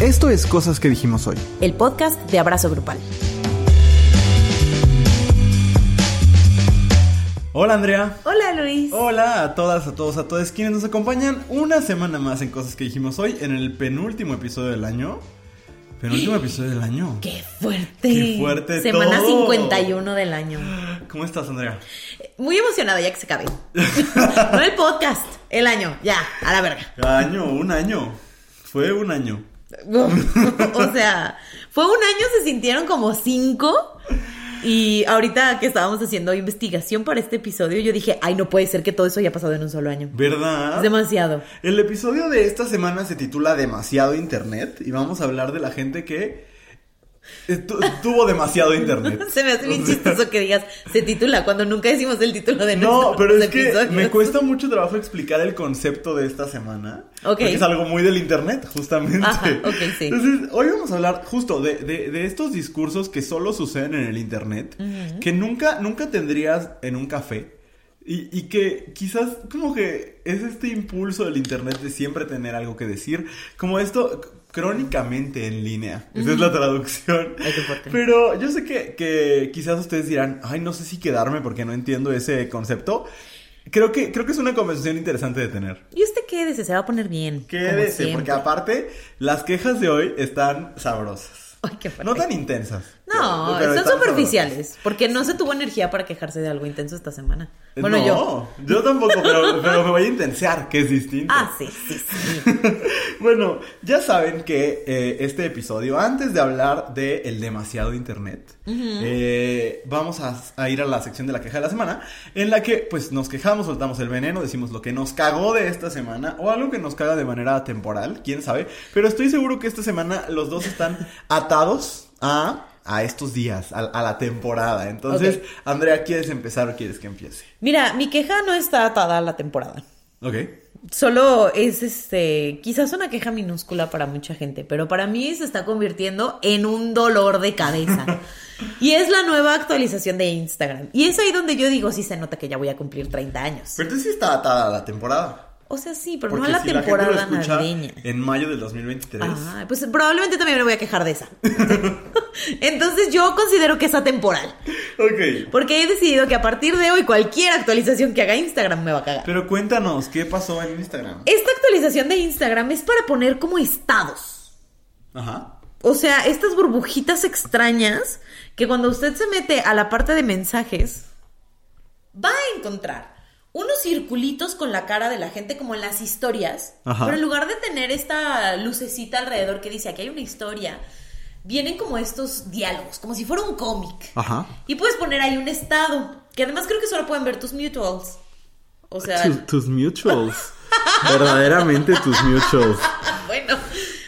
Esto es Cosas que dijimos hoy. El podcast de Abrazo Grupal. Hola Andrea. Hola Luis. Hola a todas, a todos, a todos quienes nos acompañan una semana más en Cosas que dijimos hoy en el penúltimo episodio del año. Penúltimo episodio del año. ¡Qué fuerte! ¡Qué fuerte Semana todo! 51 del año. ¿Cómo estás, Andrea? Muy emocionada ya que se acabe. no el podcast, el año. Ya, a la verga. Año, un año. Fue un año. o sea, fue un año, se sintieron como cinco. Y ahorita que estábamos haciendo investigación para este episodio, yo dije, ay, no puede ser que todo eso haya pasado en un solo año. ¿Verdad? Es demasiado. El episodio de esta semana se titula Demasiado Internet y vamos a hablar de la gente que tuvo demasiado Internet. Se me hace bien chistoso que digas, se titula, cuando nunca decimos el título de No, pero es que me cuesta mucho trabajo explicar el concepto de esta semana. Ok. Porque es algo muy del internet, justamente. Ajá, ok, sí. Entonces, hoy vamos a hablar justo de, de- de estos discursos que solo suceden en el internet, que nunca, nunca tendrías en un café. Y, y que quizás como que es este impulso del internet de siempre tener algo que decir, como esto crónicamente en línea. Esa es la traducción. Ay, qué fuerte. Pero yo sé que, que quizás ustedes dirán, ay, no sé si quedarme porque no entiendo ese concepto. Creo que, creo que es una conversación interesante de tener. Y usted quédese, se va a poner bien. Quédese, porque aparte, las quejas de hoy están sabrosas. Ay, qué fuerte. No tan intensas. No, pero son superficiales. Porque no se tuvo energía para quejarse de algo intenso esta semana. sabrosas. Bueno, no, yo. yo tampoco, pero, pero me voy a intensear, que es distinto. Ah, sí, sí, sí. bueno, ya saben que eh, este episodio, antes de hablar de el demasiado internet, eh, vamos a, a ir a la sección de la queja de la semana, en la que pues nos quejamos, soltamos el veneno, decimos lo que nos cagó de esta semana o algo que nos caga de manera temporal, quién sabe, pero estoy seguro que esta semana los dos están atados a... A estos días, a, a la temporada. Entonces. Andrea, ¿quieres empezar o quieres que empiece? Mira, mi queja no está atada a la temporada. Ok. Solo es este, quizás una queja minúscula para mucha gente, pero para mí se está convirtiendo en un dolor de cabeza. y es la nueva actualización de Instagram. Y es ahí donde yo digo, sí se nota que ya voy a cumplir 30 años. Pero entonces sí está atada a la temporada. O sea, sí, pero Porque no a la si la gente temporada lo navideña. En mayo del 2023. Ah, pues probablemente también me voy a quejar de esa. Entonces yo considero que es atemporal. Ok. Porque he decidido que a partir de hoy cualquier actualización que haga Instagram me va a cagar. Pero cuéntanos, ¿qué pasó en Instagram? Esta actualización de Instagram es para poner como estados. Ajá. O sea, estas burbujitas extrañas que cuando usted se mete a la parte de mensajes, va a encontrar unos circulitos con la cara de la gente como en las historias, Ajá. pero en lugar de tener esta lucecita alrededor que dice aquí hay una historia, vienen como estos diálogos, como si fuera un cómic. Ajá. Y puedes poner ahí un estado, que además creo que solo pueden ver tus mutuals. O sea, Tus, tus mutuals. Verdaderamente tus mutuals. bueno,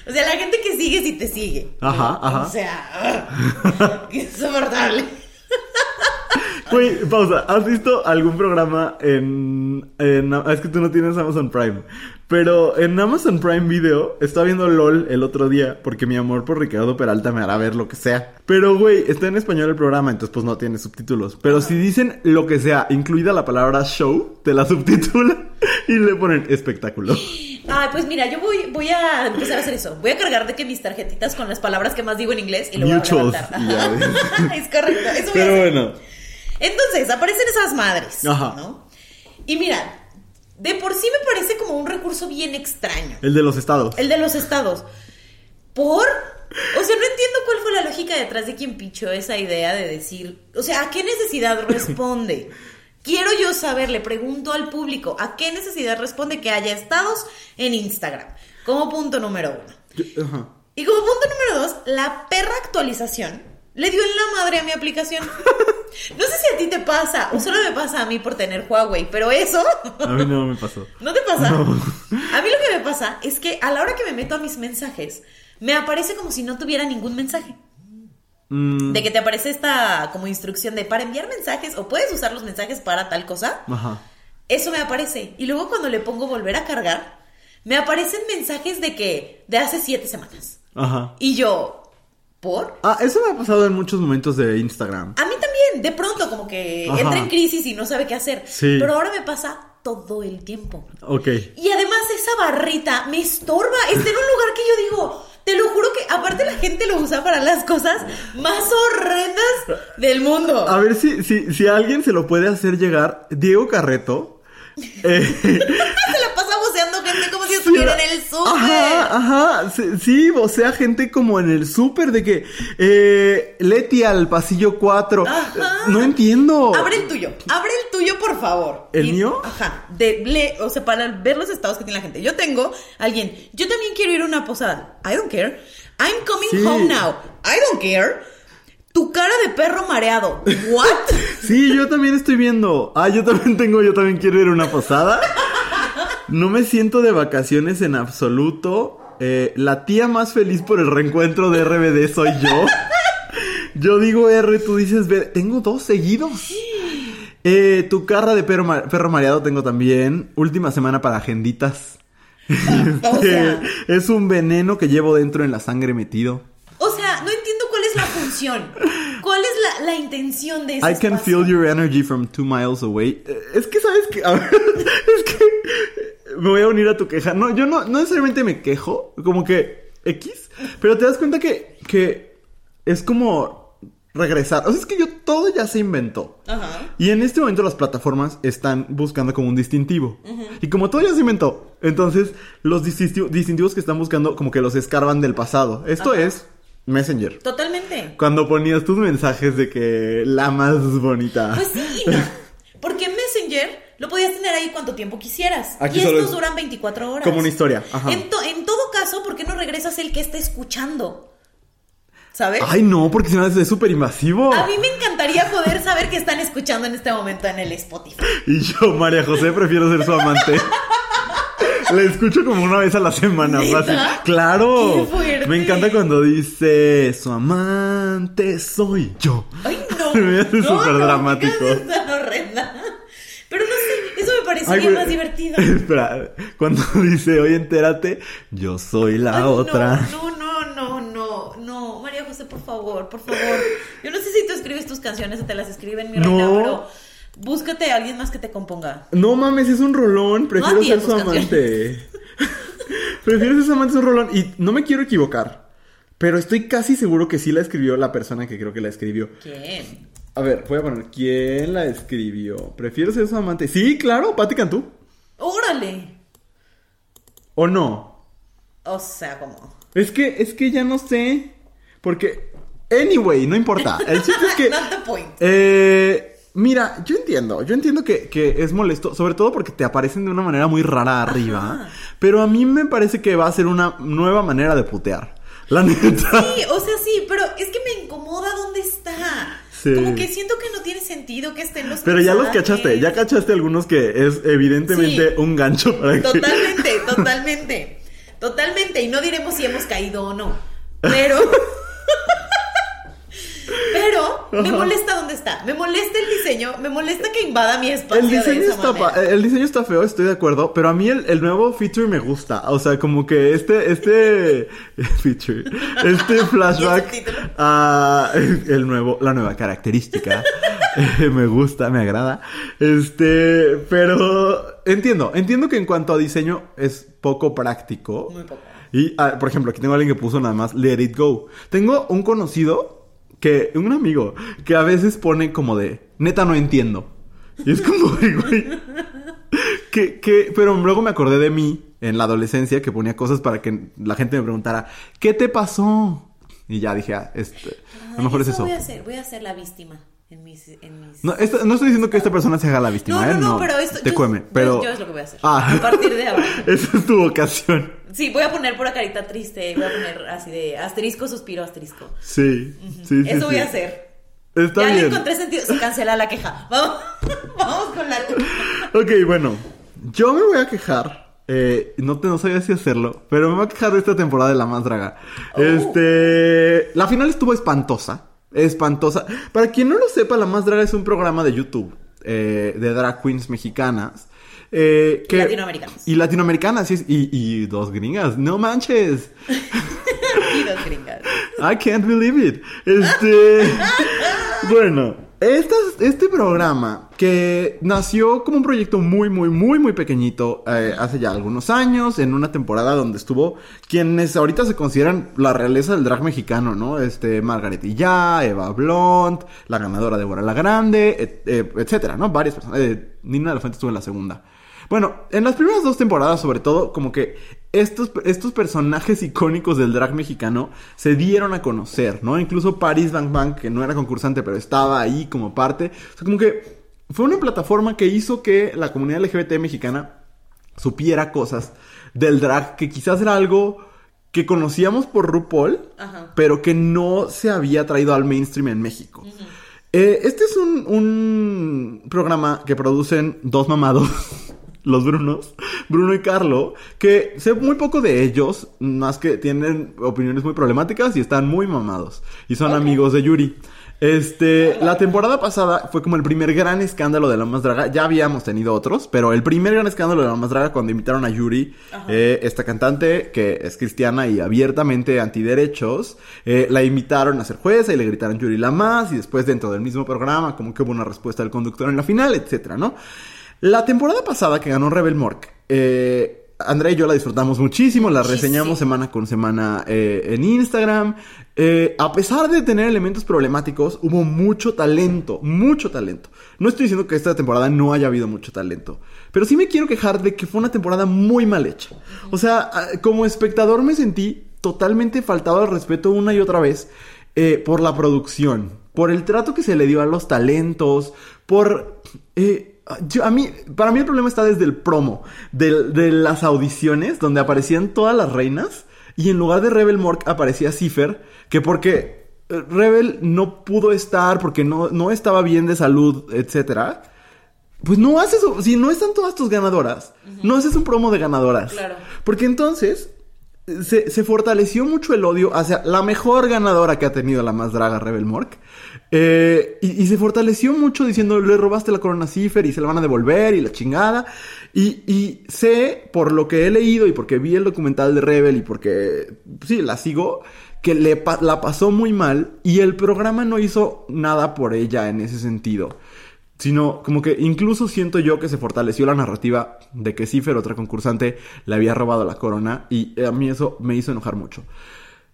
o sea, la gente que sigue si te sigue. ¿no? Ajá, ajá. O sea, insoportable. Güey, pausa. ¿Has visto algún programa en, en... Es que tú no tienes Amazon Prime. Pero en Amazon Prime Video estaba viendo LOL el otro día porque mi amor por Ricardo Peralta me hará ver lo que sea. Pero, güey, está en español el programa, entonces pues no tiene subtítulos. Pero si dicen lo que sea, incluida la palabra show, te la subtitulan y le ponen espectáculo. Ay, pues mira, yo voy, voy a empezar a hacer eso. Voy a cargar de que mis tarjetitas con las palabras que más digo en inglés y lo voy a Mutuals, levantar. es correcto. Eso voy a Pero hacer. bueno. Entonces, aparecen esas madres, Ajá. ¿no? Y mira, de por sí me parece como un recurso bien extraño. El de los estados. El de los estados. ¿Por? O sea, no entiendo cuál fue la lógica detrás de quien pichó esa idea de decir, o sea, ¿a qué necesidad responde? Quiero yo saber, le pregunto al público, ¿a qué necesidad responde que haya estados en Instagram? Como punto número uno. Yo-. Y como punto número dos, la perra actualización le dio en la madre a mi aplicación. No sé si a ti te pasa, o solo me pasa a mí por tener Huawei, pero eso A mí no me pasó. ¿No te pasa? No. A mí lo que me pasa es que a la hora que me meto a mis mensajes, me aparece como si no tuviera ningún mensaje. Mm, De que te aparece esta como instrucción de para enviar mensajes o puedes usar los mensajes para tal cosa. Ajá. Eso me aparece. Y luego cuando le pongo volver a cargar, me aparecen mensajes de que de hace siete semanas. Ajá. Y yo, ¿por? Ah, eso me ha pasado en muchos momentos de Instagram. A mí también, de pronto como que Ajá. entra en crisis y no sabe qué hacer. Sí. Pero ahora me pasa todo el tiempo. Ok. Y además esa barrita me estorba. Está en un lugar que yo digo, Te lo juro que aparte la gente lo usa para las cosas más horrendas del mundo. A ver si, si, si alguien se lo puede hacer llegar. Diego Carreto. eh, voceando gente como si estuviera en el súper. Ajá, ajá. Sí, sí, gente como en el súper de que eh, Leti al pasillo 4. Ajá. No entiendo. Abre el tuyo, abre el tuyo, por favor. ¿El Y- mío? Ajá. De, le- o sea, para ver los estados que tiene la gente. Yo tengo alguien, yo también quiero ir a una posada. I don't care. I'm coming Sí. home now. I don't care. Tu cara de perro mareado. What? Sí, yo también estoy viendo. Ah, yo también tengo, yo también quiero ir a una posada. No me siento de vacaciones en absoluto. Eh, la tía más feliz por el reencuentro de RBD soy yo. Yo digo R, tú dices B. Tengo dos seguidos. Eh, tu cara de perro, ma- perro mareado tengo también. Última semana para agenditas. O sea. Este, es un veneno que llevo dentro en la sangre metido. O sea, no entiendo cuál es la función. ¿Cuál es la, la intención de ese I can espacio? feel your energy from two miles away. Eh, Es que, ¿sabes que es que me voy a unir a tu queja. No, yo no, no necesariamente me quejo, como que X, pero te das cuenta que, que es como regresar. O sea, es que yo todo ya se inventó. Ajá. Y en este momento las plataformas están buscando como un distintivo. Y como todo ya se inventó, entonces los distinti- distintivos que están buscando como que los escarban del pasado. Esto Ajá. es Messenger. Totalmente. Cuando ponías tus mensajes de que la más bonita. Pues sí. Porque lo podías tener ahí cuanto tiempo quisieras. Aquí y estos es duran 24 horas. como una historia, ajá. En, to- en todo caso, ¿por qué no regresas el que está escuchando? ¿Sabes? Ay, no, porque si no es súper invasivo. A mí me encantaría poder saber que están escuchando en este momento en el Spotify. Y yo, María José, prefiero ser su amante. Le escucho como una vez a la semana, fácil. Claro. Me encanta cuando dice su amante soy yo. Ay, no. Me hace no, súper no, dramático. tan horrenda. Pero no sé, eso me parecería Ay, más divertido. Espera, cuando dice, oye, entérate, yo soy la Ay, otra. No, no, no, no, no. María José, por favor, por favor. Yo no sé si tú escribes tus canciones o te las escriben, mi No. reina, pero búscate a alguien más que te componga. No mames, es un rolón. Prefiero No ser su amante. Prefiero ser su amante, es un rolón. Y no me quiero equivocar. Pero estoy casi seguro que sí la escribió la persona que creo que la escribió. ¿Quién? A ver, voy a poner quién la escribió. Prefiero ser su amante. Sí, claro, Patti Cantú. Órale. ¿O no? O sea, como. Es que, es que ya no sé. Porque. Anyway, no importa. El chiste es que. Not the point. Eh, mira, yo entiendo, yo entiendo que, que es molesto, sobre todo porque te aparecen de una manera muy rara arriba, Ajá. pero a mí me parece que va a ser una nueva manera de putear. La neta. Sí, o sea, sí, pero es que me incomoda dónde está. Sí. Como que siento que no tiene sentido que estén los Pero ya los cachaste, ya cachaste algunos que es evidentemente Sí. un gancho para que... Totalmente, totalmente. Totalmente. Y no diremos si hemos caído o no. Pero. Me molesta dónde está. Me molesta el diseño. Me molesta que invada mi espacio. El diseño, de esa está manera. pa- el diseño está feo, estoy de acuerdo, pero a mí el, el nuevo feature me gusta. O sea, como que este, este feature, este flashback el nuevo, la nueva característica. eh, me gusta, me agrada. Este, pero entiendo, entiendo que en cuanto a diseño es poco práctico. Muy poco. Y, ah, por ejemplo, aquí tengo a alguien que puso nada más Let It Go. Tengo un conocido que, un amigo, que a veces pone como de, neta no entiendo. Y es como, "Ay, güey. Que, que, pero luego me acordé de mí en la adolescencia que ponía cosas para que la gente me preguntara, ¿qué te pasó? Y ya dije, ah, este, a lo mejor es eso. Voy a hacer, voy a ser la víctima en mis. En mis... No, esta- no estoy diciendo que esta persona se haga la víctima, no, ¿eh? no, no, pero esto. Te yo- cueme, yo- pero... Yo, es lo que voy a hacer. Ah. A partir de ahora. Esa es tu vocación. Sí, voy a poner pura carita triste. Voy a poner así de asterisco, suspiro, asterisco. Sí, sí, sí. Eso voy sí. a hacer. Está ya le bien. encontré sentido. Se cancela la queja. Vamos, vamos con la. Ok, bueno, yo me voy a quejar. eh, no, te, no sabía si hacerlo, pero me voy a quejar de esta temporada de La Más Draga. Oh. Este. La final estuvo espantosa. Espantosa. Para quien no lo sepa, La Más Draga es un programa de YouTube eh, de drag queens mexicanas. Eh, Y latinoamericanas. Y latinoamericanas, sí y, y dos gringas. No manches. Y dos gringas. I can't believe it. Este. bueno, este programa que nació como un proyecto muy, muy, muy, muy pequeñito eh, hace ya algunos años, en una temporada donde estuvo quienes ahorita se consideran la realeza del drag mexicano, ¿no? Este, Margaret Ya, Eva Blond, la ganadora de Bora la Grande, eh, etcétera, ¿no? Varias personas. Eh, Nina de la Fuente estuvo en la segunda. Bueno, en las primeras dos temporadas, sobre todo, como que estos, estos personajes icónicos del drag mexicano se dieron a conocer, ¿no? Incluso Paris Bang Bang, que no era concursante, pero estaba ahí como parte. O sea, como que fue una plataforma que hizo que la comunidad LGBT mexicana supiera cosas del drag, que quizás era algo que conocíamos por RuPaul, pero que no se había traído al mainstream en México. Eh, este es un, un programa que producen dos mamados los Brunos, Bruno y Carlo, que sé muy poco de ellos, más que tienen opiniones muy problemáticas y están muy mamados. Y son amigos de Yuri. Este, la temporada pasada fue como el primer gran escándalo de la más draga. Ya habíamos tenido otros, pero el primer gran escándalo de la más draga cuando invitaron a Yuri, eh, esta cantante que es cristiana y abiertamente antiderechos, eh, la invitaron a ser jueza y le gritaron Yuri la más y después dentro del mismo programa como que hubo una respuesta del conductor en la final, etcétera, ¿no? La temporada pasada que ganó Rebel Mork, eh, Andrea y yo la disfrutamos muchísimo, la reseñamos semana con semana eh, en Instagram. Eh, a pesar de tener elementos problemáticos, hubo mucho talento, mucho talento. No estoy diciendo que esta temporada no haya habido mucho talento, pero sí me quiero quejar de que fue una temporada muy mal hecha. O sea, como espectador me sentí totalmente faltado al respeto una y otra vez por la producción, por el trato que se le dio a los talentos, por... Ah, a mí, para mí el problema está desde el promo de, las audiciones donde aparecían todas las reinas y en lugar de Rebel Mork aparecía Cipher, que porque eh, Rebel no pudo estar porque no, no estaba bien de salud, etcétera. Pues no haces, si no están todas tus ganadoras, no haces un promo de ganadoras. Claro. Porque entonces se, se, fortaleció mucho el odio hacia la mejor ganadora que ha tenido la más draga Rebel Mork. Eh, y, se fortaleció mucho diciendo, le robaste la corona Cifer y se la van a devolver y la chingada. Y, y, sé, por lo que he leído y porque vi el documental de Rebel y porque, sí, la sigo, que le la pasó muy mal y el programa no hizo nada por ella en ese sentido sino como que incluso siento yo que se fortaleció la narrativa de que Cipher, otra concursante, le había robado la corona y a mí eso me hizo enojar mucho.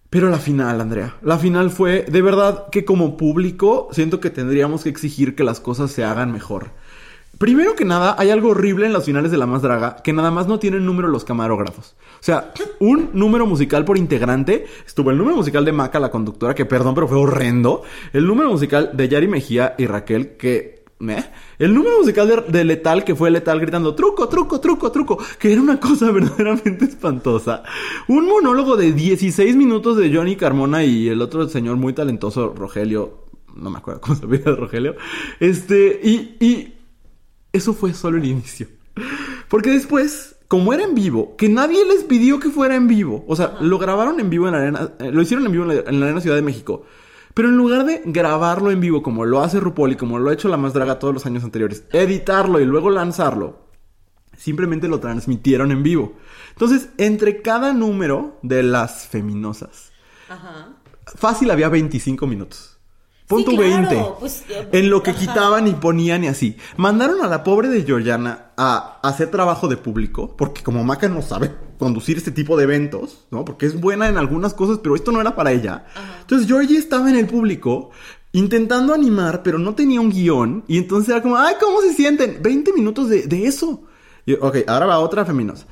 Pero la final, Andrea, la final fue de verdad que como público siento que tendríamos que exigir que las cosas se hagan mejor. Primero que nada, hay algo horrible en las finales de La Más Draga, que nada más no tienen número los camarógrafos. O sea, un número musical por integrante. Estuvo el número musical de Maca, la conductora, que perdón, pero fue horrendo. El número musical de Yari Mejía y Raquel, que el número musical de, Letal, que fue Letal gritando truco, truco, truco, truco, que era una cosa verdaderamente espantosa. Un monólogo de 16 minutos de Johnny Carmona y el otro señor muy talentoso, Rogelio. No me acuerdo cómo se llama Rogelio. Este, y, y eso fue solo el inicio. Porque después, como era en vivo, que nadie les pidió que fuera en vivo. O sea, lo grabaron en vivo en la arena, eh, lo hicieron en vivo en la, en la arena Ciudad de México. Pero en lugar de grabarlo en vivo como lo hace RuPaul y como lo ha hecho la más draga todos los años anteriores, editarlo y luego lanzarlo, simplemente lo transmitieron en vivo. Entonces, entre cada número de las feminosas, fácil había 25 minutos. Punto 20. Pues, eh, en lo que quitaban y ponían y así. Mandaron a la pobre de Georgiana a hacer trabajo de público, porque como Maca no sabe conducir este tipo de eventos, ¿no? Porque es buena en algunas cosas, pero esto no era para ella. Entonces Georgie estaba en el público intentando animar, pero no tenía un guion. Y entonces era como, ay, ¿cómo se sienten? 20 minutos de, de eso. Y, ok, ahora va otra feminosa.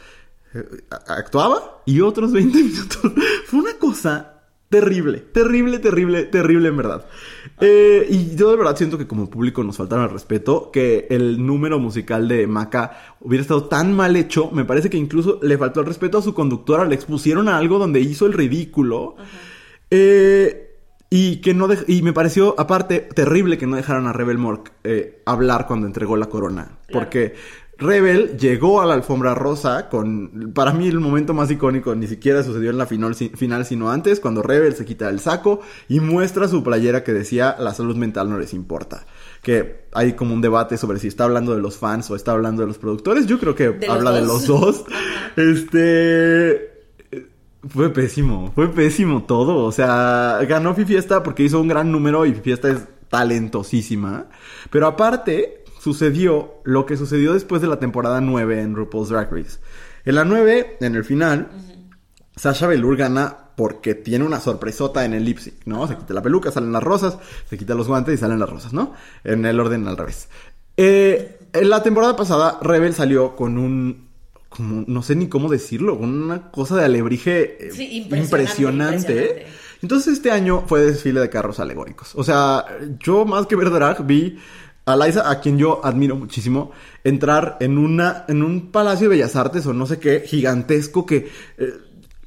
Eh, actuaba y otros 20 minutos. Fue una cosa Terrible, terrible, terrible, terrible en verdad. Eh, y yo de verdad siento que como público nos faltaron el respeto, que el número musical de Maca hubiera estado tan mal hecho, me parece que incluso le faltó el respeto a su conductora, le expusieron a algo donde hizo el ridículo. Eh, y que no y me pareció aparte terrible que no dejaran a Rebel Mork eh, hablar cuando entregó la corona, porque Rebel llegó a la alfombra rosa con, para mí el momento más icónico ni siquiera sucedió en la final, final, sino antes, cuando Rebel se quita el saco y muestra su playera que decía la salud mental no les importa. Que hay como un debate sobre si está hablando de los fans o está hablando de los productores. Yo creo que habla de los dos. este... Fue pésimo, fue pésimo todo. O sea, ganó Fifiesta porque hizo un gran número y Fifiesta es talentosísima. Pero aparte, sucedió lo que sucedió después de la temporada 9 en RuPaul's Drag Race. En la 9, en el final, Sasha Velour gana porque tiene una sorpresota en el lip sync, ¿no? Se quita la peluca, salen las rosas, se quita los guantes y salen las rosas, ¿no? En el orden al revés. Eh, en la temporada pasada, Rebel salió con un. Como, no sé ni cómo decirlo, con una cosa de alebrije eh, Sí, impresionante. impresionante, impresionante. Entonces este año fue desfile de carros alegóricos. O sea, yo más que ver drag vi a Liza, a quien yo admiro muchísimo, entrar en una en un palacio de bellas artes o no sé qué gigantesco que eh,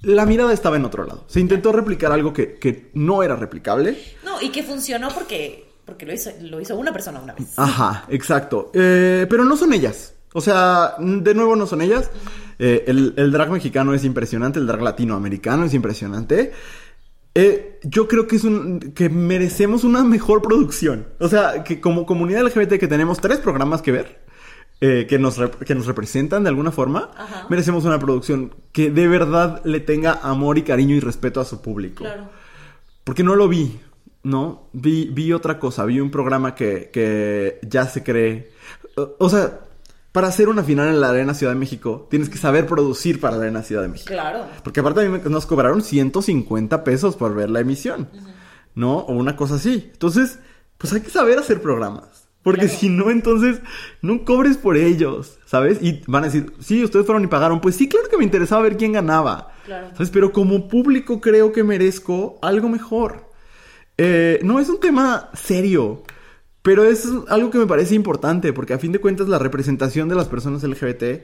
la mirada estaba en otro lado. Se intentó replicar algo que, que no era replicable. No, y que funcionó porque, porque lo, hizo, lo hizo una persona una vez. Ajá, exacto. Eh, pero no son ellas. O sea, de nuevo no son ellas. Eh, el, el drag mexicano es impresionante, el drag latinoamericano es impresionante. Eh, yo creo que es un que merecemos una mejor producción. O sea, que como comunidad LGBT que tenemos tres programas que ver, eh, que, nos que nos representan de alguna forma, Ajá. merecemos una producción que de verdad le tenga amor y cariño y respeto a su público. Claro. Porque no lo vi, ¿no? Vi, vi otra cosa, vi un programa que, que ya se cree. O, o sea, para hacer una final en la Arena Ciudad de México, tienes que saber producir para la Arena Ciudad de México. Claro. Porque aparte a mí nos cobraron 150 pesos por ver la emisión, ¿no? O una cosa así. Entonces, pues hay que saber hacer programas. Porque Claro. si no, entonces no cobres por ellos, ¿sabes? Y van a decir, sí, ustedes fueron y pagaron. Pues sí, claro que me interesaba ver quién ganaba. Claro. ¿Sabes? Pero como público creo que merezco algo mejor. Eh, no es un tema serio, pero es algo que me parece importante, porque a fin de cuentas la representación de las personas LGBT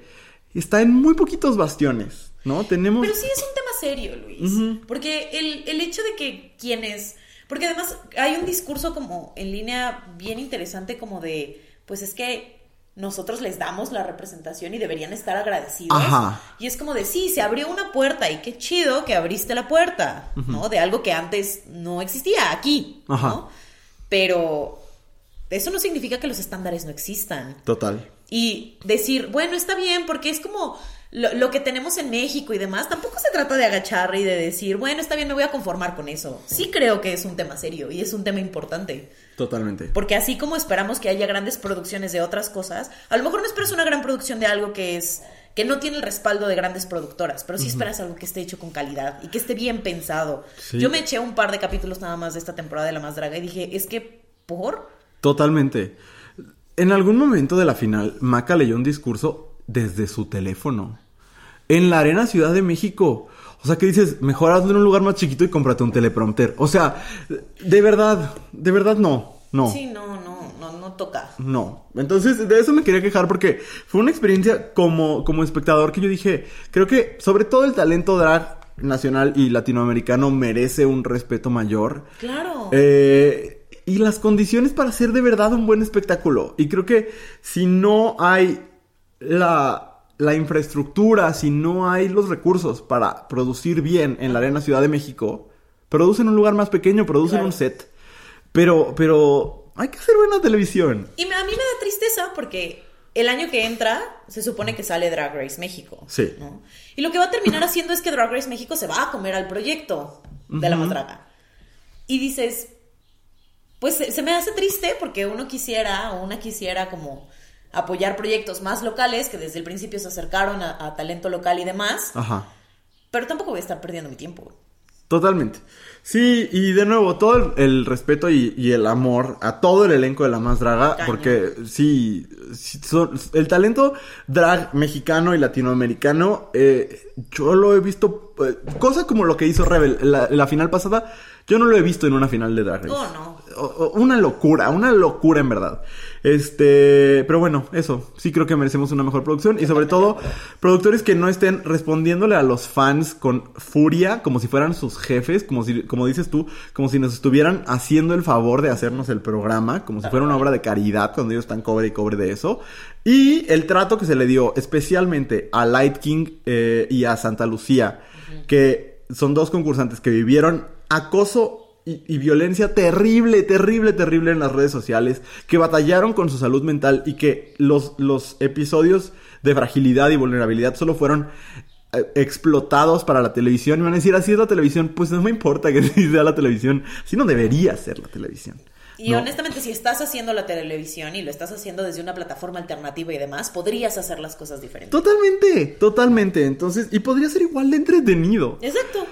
está en muy poquitos bastiones, ¿no? Tenemos... Pero sí es un tema serio, Luis. Porque el, el hecho de que quienes. Porque además hay un discurso como en línea bien interesante, como de. Pues es que nosotros les damos la representación y deberían estar agradecidos. Ajá. Y es como de, sí, se abrió una puerta y qué chido que abriste la puerta, ¿no? De algo que antes no existía aquí, Ajá. ¿no? Pero eso no significa que los estándares no existan Total. y decir, bueno, está bien, porque es como lo, lo que tenemos en México y demás. Tampoco se trata de agachar y de decir, bueno, está bien, me voy a conformar con eso. Sí creo que es un tema serio y es un tema importante. Totalmente. Porque así como esperamos que haya grandes producciones de otras cosas, a lo mejor no esperas una gran producción de algo que es que no tiene el respaldo de grandes productoras, pero sí esperas algo que esté hecho con calidad y que esté bien pensado. Sí. Yo me eché un par de capítulos nada más de esta temporada de La Más Draga y dije, es que, ¿por? Totalmente. En algún momento de la final, Maca leyó un discurso desde su teléfono. En la Arena Ciudad de México. O sea, que dices, mejor hazlo en un lugar más chiquito y cómprate un teleprompter. O sea, de verdad, de verdad no, no. Sí, no, no, no, no toca. No. Entonces, de eso me quería quejar porque fue una experiencia como, como espectador que yo dije, creo que sobre todo el talento drag nacional y latinoamericano merece un respeto mayor. Claro. Eh, y las condiciones para hacer de verdad un buen espectáculo. Y creo que si no hay la, la infraestructura, si no hay los recursos para producir bien en la Arena Ciudad de México, producen un lugar más pequeño, producen Claro. un set. Pero, pero hay que hacer buena televisión. Y a mí me da tristeza porque el año que entra se supone que sale Drag Race México. Sí. ¿no? Y lo que va a terminar haciendo es que Drag Race México se va a comer al proyecto de la draga. Y dices, pues se, se me hace triste porque uno quisiera o una quisiera como apoyar proyectos más locales que desde el principio se acercaron a, a talento local y demás, Ajá. pero tampoco voy a estar perdiendo mi tiempo. Totalmente. Sí, y de nuevo, todo el, el respeto y, y el amor a todo el elenco de La Más Draga, porque sí, sí son- el talento drag mexicano y latinoamericano, eh, yo lo he visto, eh, cosa como lo que hizo Rebel la, la final pasada, yo no lo he visto en una final de Drag Race. Oh, no. Una locura, una locura en verdad. Este, pero bueno, eso, sí creo que merecemos una mejor producción y sobre todo productores que no estén respondiéndole a los fans con furia, como si fueran sus jefes, como si, como dices tú, como si nos estuvieran haciendo el favor de hacernos el programa, como si fuera una obra de caridad cuando ellos están cobre y cobre de eso. Y el trato que se le dio especialmente a Light King eh, y a Santa Lucía, que son dos concursantes que vivieron acoso y, y violencia terrible, terrible, terrible en las redes sociales, que batallaron con su salud mental y que los, los episodios de fragilidad y vulnerabilidad solo fueron eh, explotados para la televisión. Y van a decir, así es la televisión, pues no me importa que sea la televisión, así no debería ser la televisión. Y ¿no? honestamente, si estás haciendo la televisión y lo estás haciendo desde una plataforma alternativa y demás, podrías hacer las cosas diferentes. Totalmente, totalmente. Entonces, y podría ser igual de entretenido. Exacto.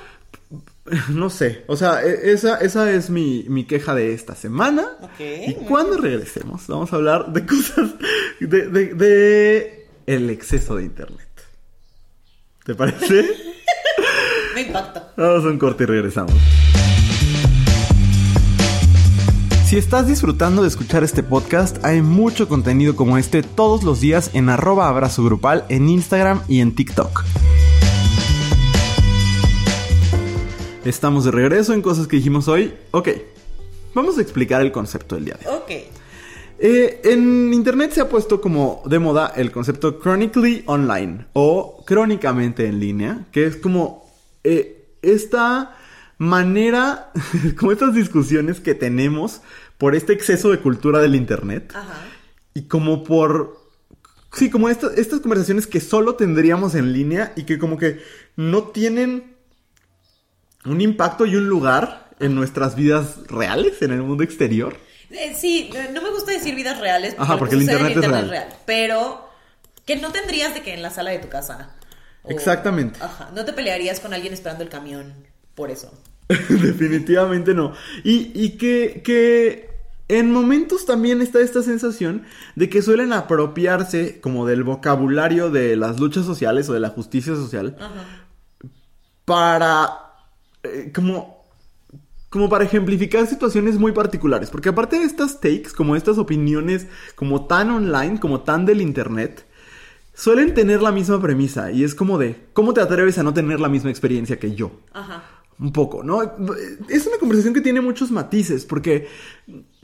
No sé, o sea, e- esa, esa es mi, mi queja de esta semana. Ok, Y cuando regresemos, vamos a hablar de cosas, de, de, de el exceso de internet. ¿Te parece? Me impacta. Vamos a un corte y regresamos. Si estás disfrutando de escuchar este podcast, hay mucho contenido como este todos los días en arroba abrazo grupal en Instagram y en TikTok. Estamos de regreso en cosas que dijimos hoy. Ok, vamos a explicar el concepto del día de hoy. Ok. Eh, en internet se ha puesto como de moda el concepto chronically online o crónicamente en línea, que es como eh, esta manera, como estas discusiones que tenemos por este exceso de cultura del internet Ajá. y como por... Sí, como esta- estas conversaciones que solo tendríamos en línea y que como que no tienen un impacto y un lugar en nuestras vidas reales, en el mundo exterior. Eh, sí, eh, no me gusta decir vidas reales Ajá, porque que el internet es real. Pero que no tendrías de que en la sala de tu casa. O- Exactamente. Ajá. No te pelearías con alguien esperando el camión por eso. Definitivamente no. Y, y que, que en momentos también está esta sensación de que suelen apropiarse como del vocabulario de las luchas sociales o de la justicia social Ajá. para eh, como como para ejemplificar situaciones muy particulares, porque aparte de estas takes, como estas opiniones como tan online, como tan del internet, suelen tener la misma premisa y es como de, ¿cómo te atreves a no tener la misma experiencia que yo? Ajá. Un poco, ¿no? Es una conversación que tiene muchos matices, porque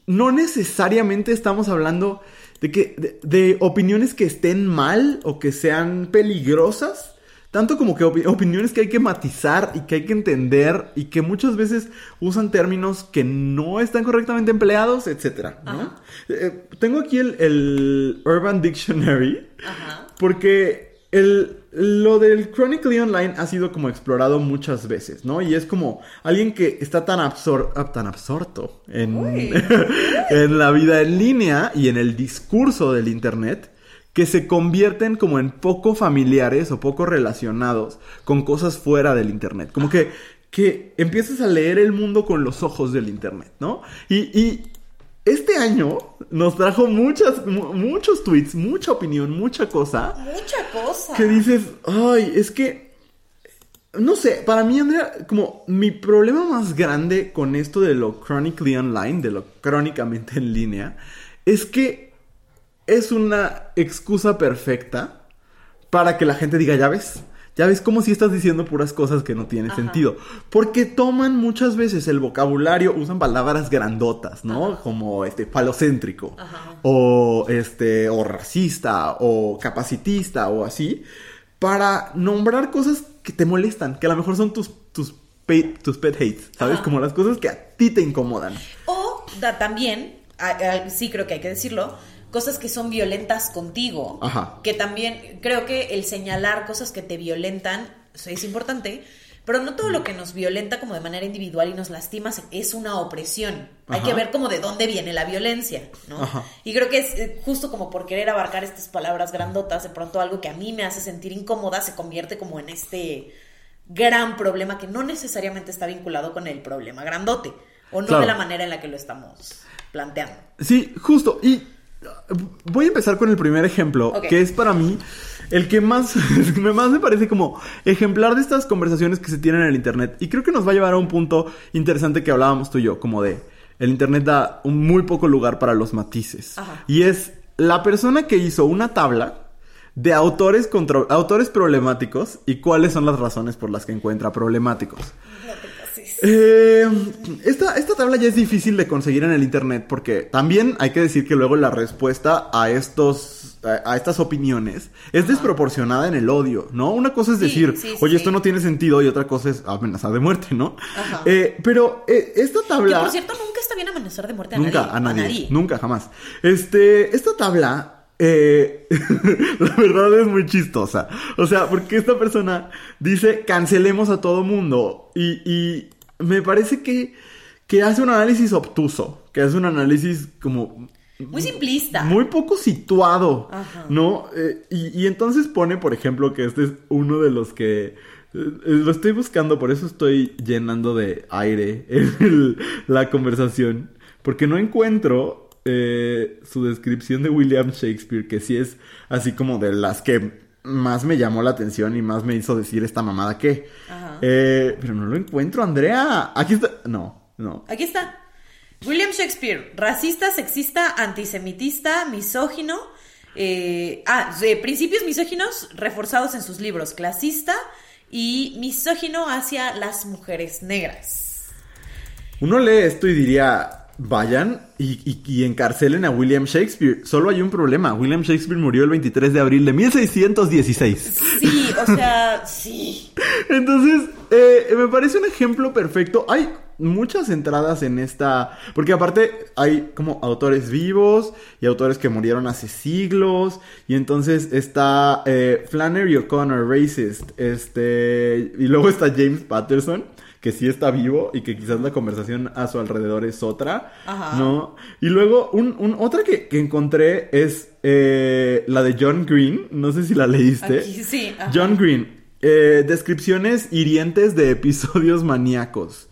no necesariamente estamos hablando de que de, de opiniones que estén mal o que sean peligrosas, tanto como que opi- opiniones que hay que matizar y que hay que entender y que muchas veces usan términos que no están correctamente empleados, etcétera, ¿no? Eh, tengo aquí el, el Urban Dictionary Ajá. porque el, lo del Chronically Online ha sido como explorado muchas veces, ¿no? Y es como alguien que está tan, absor ah, tan absorto en, en la vida en línea y en el discurso del Internet que se convierten como en poco familiares o poco relacionados con cosas fuera del Internet. Como que, que empiezas a leer el mundo con los ojos del Internet, ¿no? Y, y este año nos trajo muchas, mu- muchos tweets, mucha opinión, mucha cosa Mucha cosa. que dices, ay, es que, no sé, para mí, Andrea, como mi problema más grande con esto de lo chronically online, de lo crónicamente en línea, es que es una excusa perfecta para que la gente diga, ya ves, ya ves como si estás diciendo puras cosas que no tienen Ajá. sentido. Porque toman muchas veces el vocabulario, usan palabras grandotas, ¿no? Ajá. Como este falocéntrico. Ajá. O este, o racista, o capacitista, o así. Para nombrar cosas que te molestan, que a lo mejor son tus, tus, pe- tus pet hates, ¿sabes? Como las cosas que a ti te incomodan. O da- también, a- a- sí creo que hay que decirlo, cosas que son violentas contigo. Ajá. Que también creo que el señalar cosas que te violentan es importante, pero no todo lo que nos violenta como de manera individual y nos lastima es una opresión. Hay Ajá. que ver como de dónde viene la violencia, ¿no? Ajá. Y creo que es eh, justo como por querer abarcar estas palabras grandotas, de pronto algo que a mí me hace sentir incómoda se convierte como en este gran problema que no necesariamente está vinculado con el problema grandote o no Claro. de la manera en la que lo estamos planteando. Sí, justo. Y voy a empezar con el primer ejemplo, que es para mí el que más, me- más me parece como ejemplar de estas conversaciones que se tienen en el Internet. Y creo que nos va a llevar a un punto interesante que hablábamos tú y yo, como de el Internet da un muy poco lugar para los matices. Ajá. Y es la persona que hizo una tabla de autores, contro- autores problemáticos y cuáles son las razones por las que encuentra problemáticos. Eh, esta, esta tabla ya es difícil de conseguir en el internet porque también hay que decir que luego la respuesta a estos a, a estas opiniones es desproporcionada en el odio, ¿no? Una cosa es decir, sí, sí, oye, sí. esto no tiene sentido y otra cosa es amenazar de muerte, ¿no? Ajá. Eh, pero eh, esta Que tabla... por cierto, nunca está bien amenazar de muerte a Nunca, nadie. a nadie, Nunca, jamás. Este, esta tabla, eh, la verdad es muy chistosa. O sea, porque esta persona dice cancelemos a todo mundo. Y, y me parece que, que hace un análisis obtuso, que hace un análisis como muy simplista. Muy poco situado, Ajá. ¿no? Eh, y, y entonces pone, por ejemplo, que este es uno de los que... eh, lo estoy buscando, por eso estoy llenando de aire en el- la conversación. Porque no encuentro eh, su descripción de William Shakespeare, que sí es así como de las que más me llamó la atención y más me hizo decir esta mamada que. Ajá. Eh, pero no lo encuentro, Andrea. Aquí está. No, no. Aquí está. William Shakespeare, racista, sexista, antisemitista, misógino. eh, ah, de principios misóginos reforzados en sus libros, clasista y misógino hacia las mujeres negras. Uno lee esto y diría, vayan y, y- y encarcelen a William Shakespeare. Solo hay un problema. William Shakespeare murió el 23 de abril de 1616. Sí, o sea, sí. Entonces, eh, me parece un ejemplo perfecto. Hay muchas entradas en esta... Porque aparte hay como autores vivos y autores que murieron hace siglos. Y entonces está eh, Flannery O'Connor, racist. Este... Y luego está James Patterson. Que sí está vivo y que quizás la conversación a su alrededor es otra, Ajá. ¿no? Y luego, un, un- otra que, que encontré es eh, la de John Green, no sé si la leíste. Aquí, sí. ajá. John Green, eh, descripciones hirientes de episodios maníacos.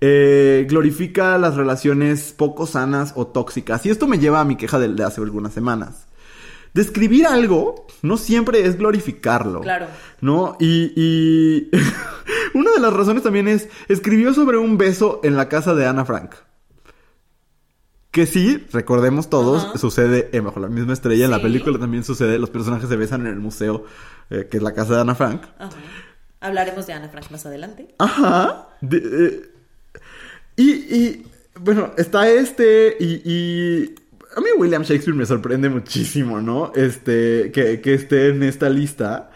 Eh, glorifica las relaciones poco sanas o tóxicas. Y esto me lleva a mi queja de, de hace algunas semanas. Describir algo no siempre es glorificarlo. Claro. ¿No? Y, y una de las razones también es, escribió sobre un beso en la casa de Ana Frank. Que sí, recordemos todos, sucede en Bajo la misma estrella. En la película también sucede, los personajes se besan en el museo, eh, que es la casa de Ana Frank. Hablaremos de Ana Frank más adelante. Ajá. De- eh, y, y, bueno, está este y, y a mí William Shakespeare me sorprende muchísimo, ¿no? Este, que, que esté en esta lista.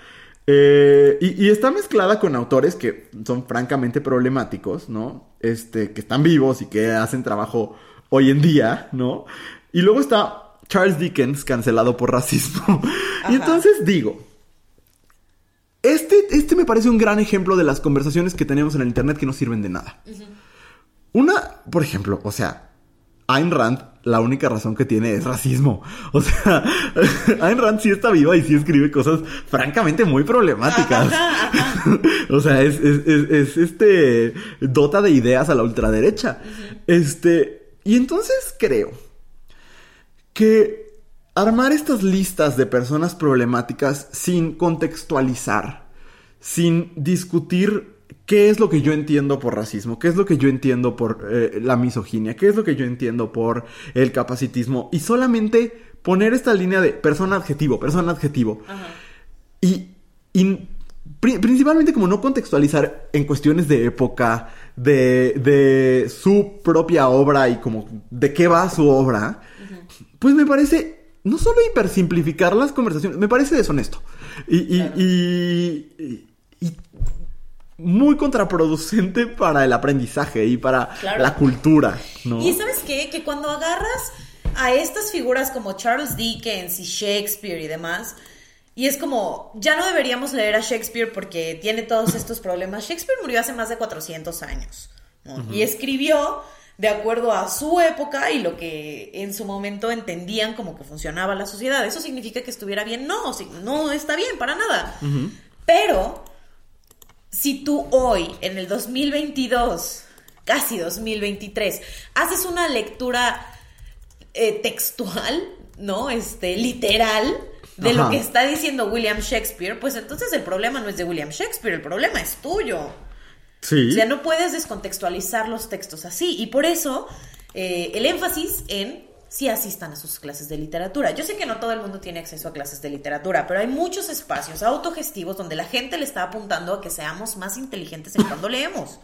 Eh, y, y está mezclada con autores que son francamente problemáticos, ¿no? Este, que están vivos y que hacen trabajo hoy en día, ¿no? Y luego está Charles Dickens cancelado por racismo. Ajá. y entonces digo, este, este me parece un gran ejemplo de las conversaciones que tenemos en el internet que no sirven de nada. Una, por ejemplo, o sea, Ayn Rand, la única razón que tiene es racismo. O sea, Ayn Rand sí está viva y sí escribe cosas francamente muy problemáticas. Ajá, ajá. O sea, es, es- es- es, este dota de ideas a la ultraderecha. Este, y entonces creo que armar estas listas de personas problemáticas sin contextualizar, sin discutir qué es lo que yo entiendo por racismo, qué es lo que yo entiendo por eh, la misoginia, qué es lo que yo entiendo por el capacitismo, y solamente poner esta línea de persona adjetivo, persona adjetivo. Ajá. Y, y pri- principalmente como no contextualizar en cuestiones de época, de, de su propia obra y como de qué va su obra, pues me parece no solo hipersimplificar las conversaciones, me parece deshonesto. Y, y, Claro. y- y- y muy contraproducente para el aprendizaje y para Claro. la cultura, ¿no? Y sabes qué? Que cuando agarras a estas figuras como Charles Dickens y Shakespeare y demás, y es como, ya no deberíamos leer a Shakespeare porque tiene todos estos problemas. Shakespeare murió hace más de 400 años ¿no? y escribió de acuerdo a su época y lo que en su momento entendían como que funcionaba la sociedad. ¿Eso significa que estuviera bien? No, no está bien, para nada. Pero si tú hoy, en el 2022, casi 2023, haces una lectura eh, textual, ¿no? Este, literal, de Ajá. lo que está diciendo William Shakespeare, pues entonces el problema no es de William Shakespeare, el problema es tuyo. Sí. O sea, no puedes descontextualizar los textos así. Y por eso eh, el énfasis en si asistan a sus clases de literatura. Yo sé que no todo el mundo tiene acceso a clases de literatura, pero hay muchos espacios autogestivos donde la gente le está apuntando a que seamos más inteligentes en cuando leemos,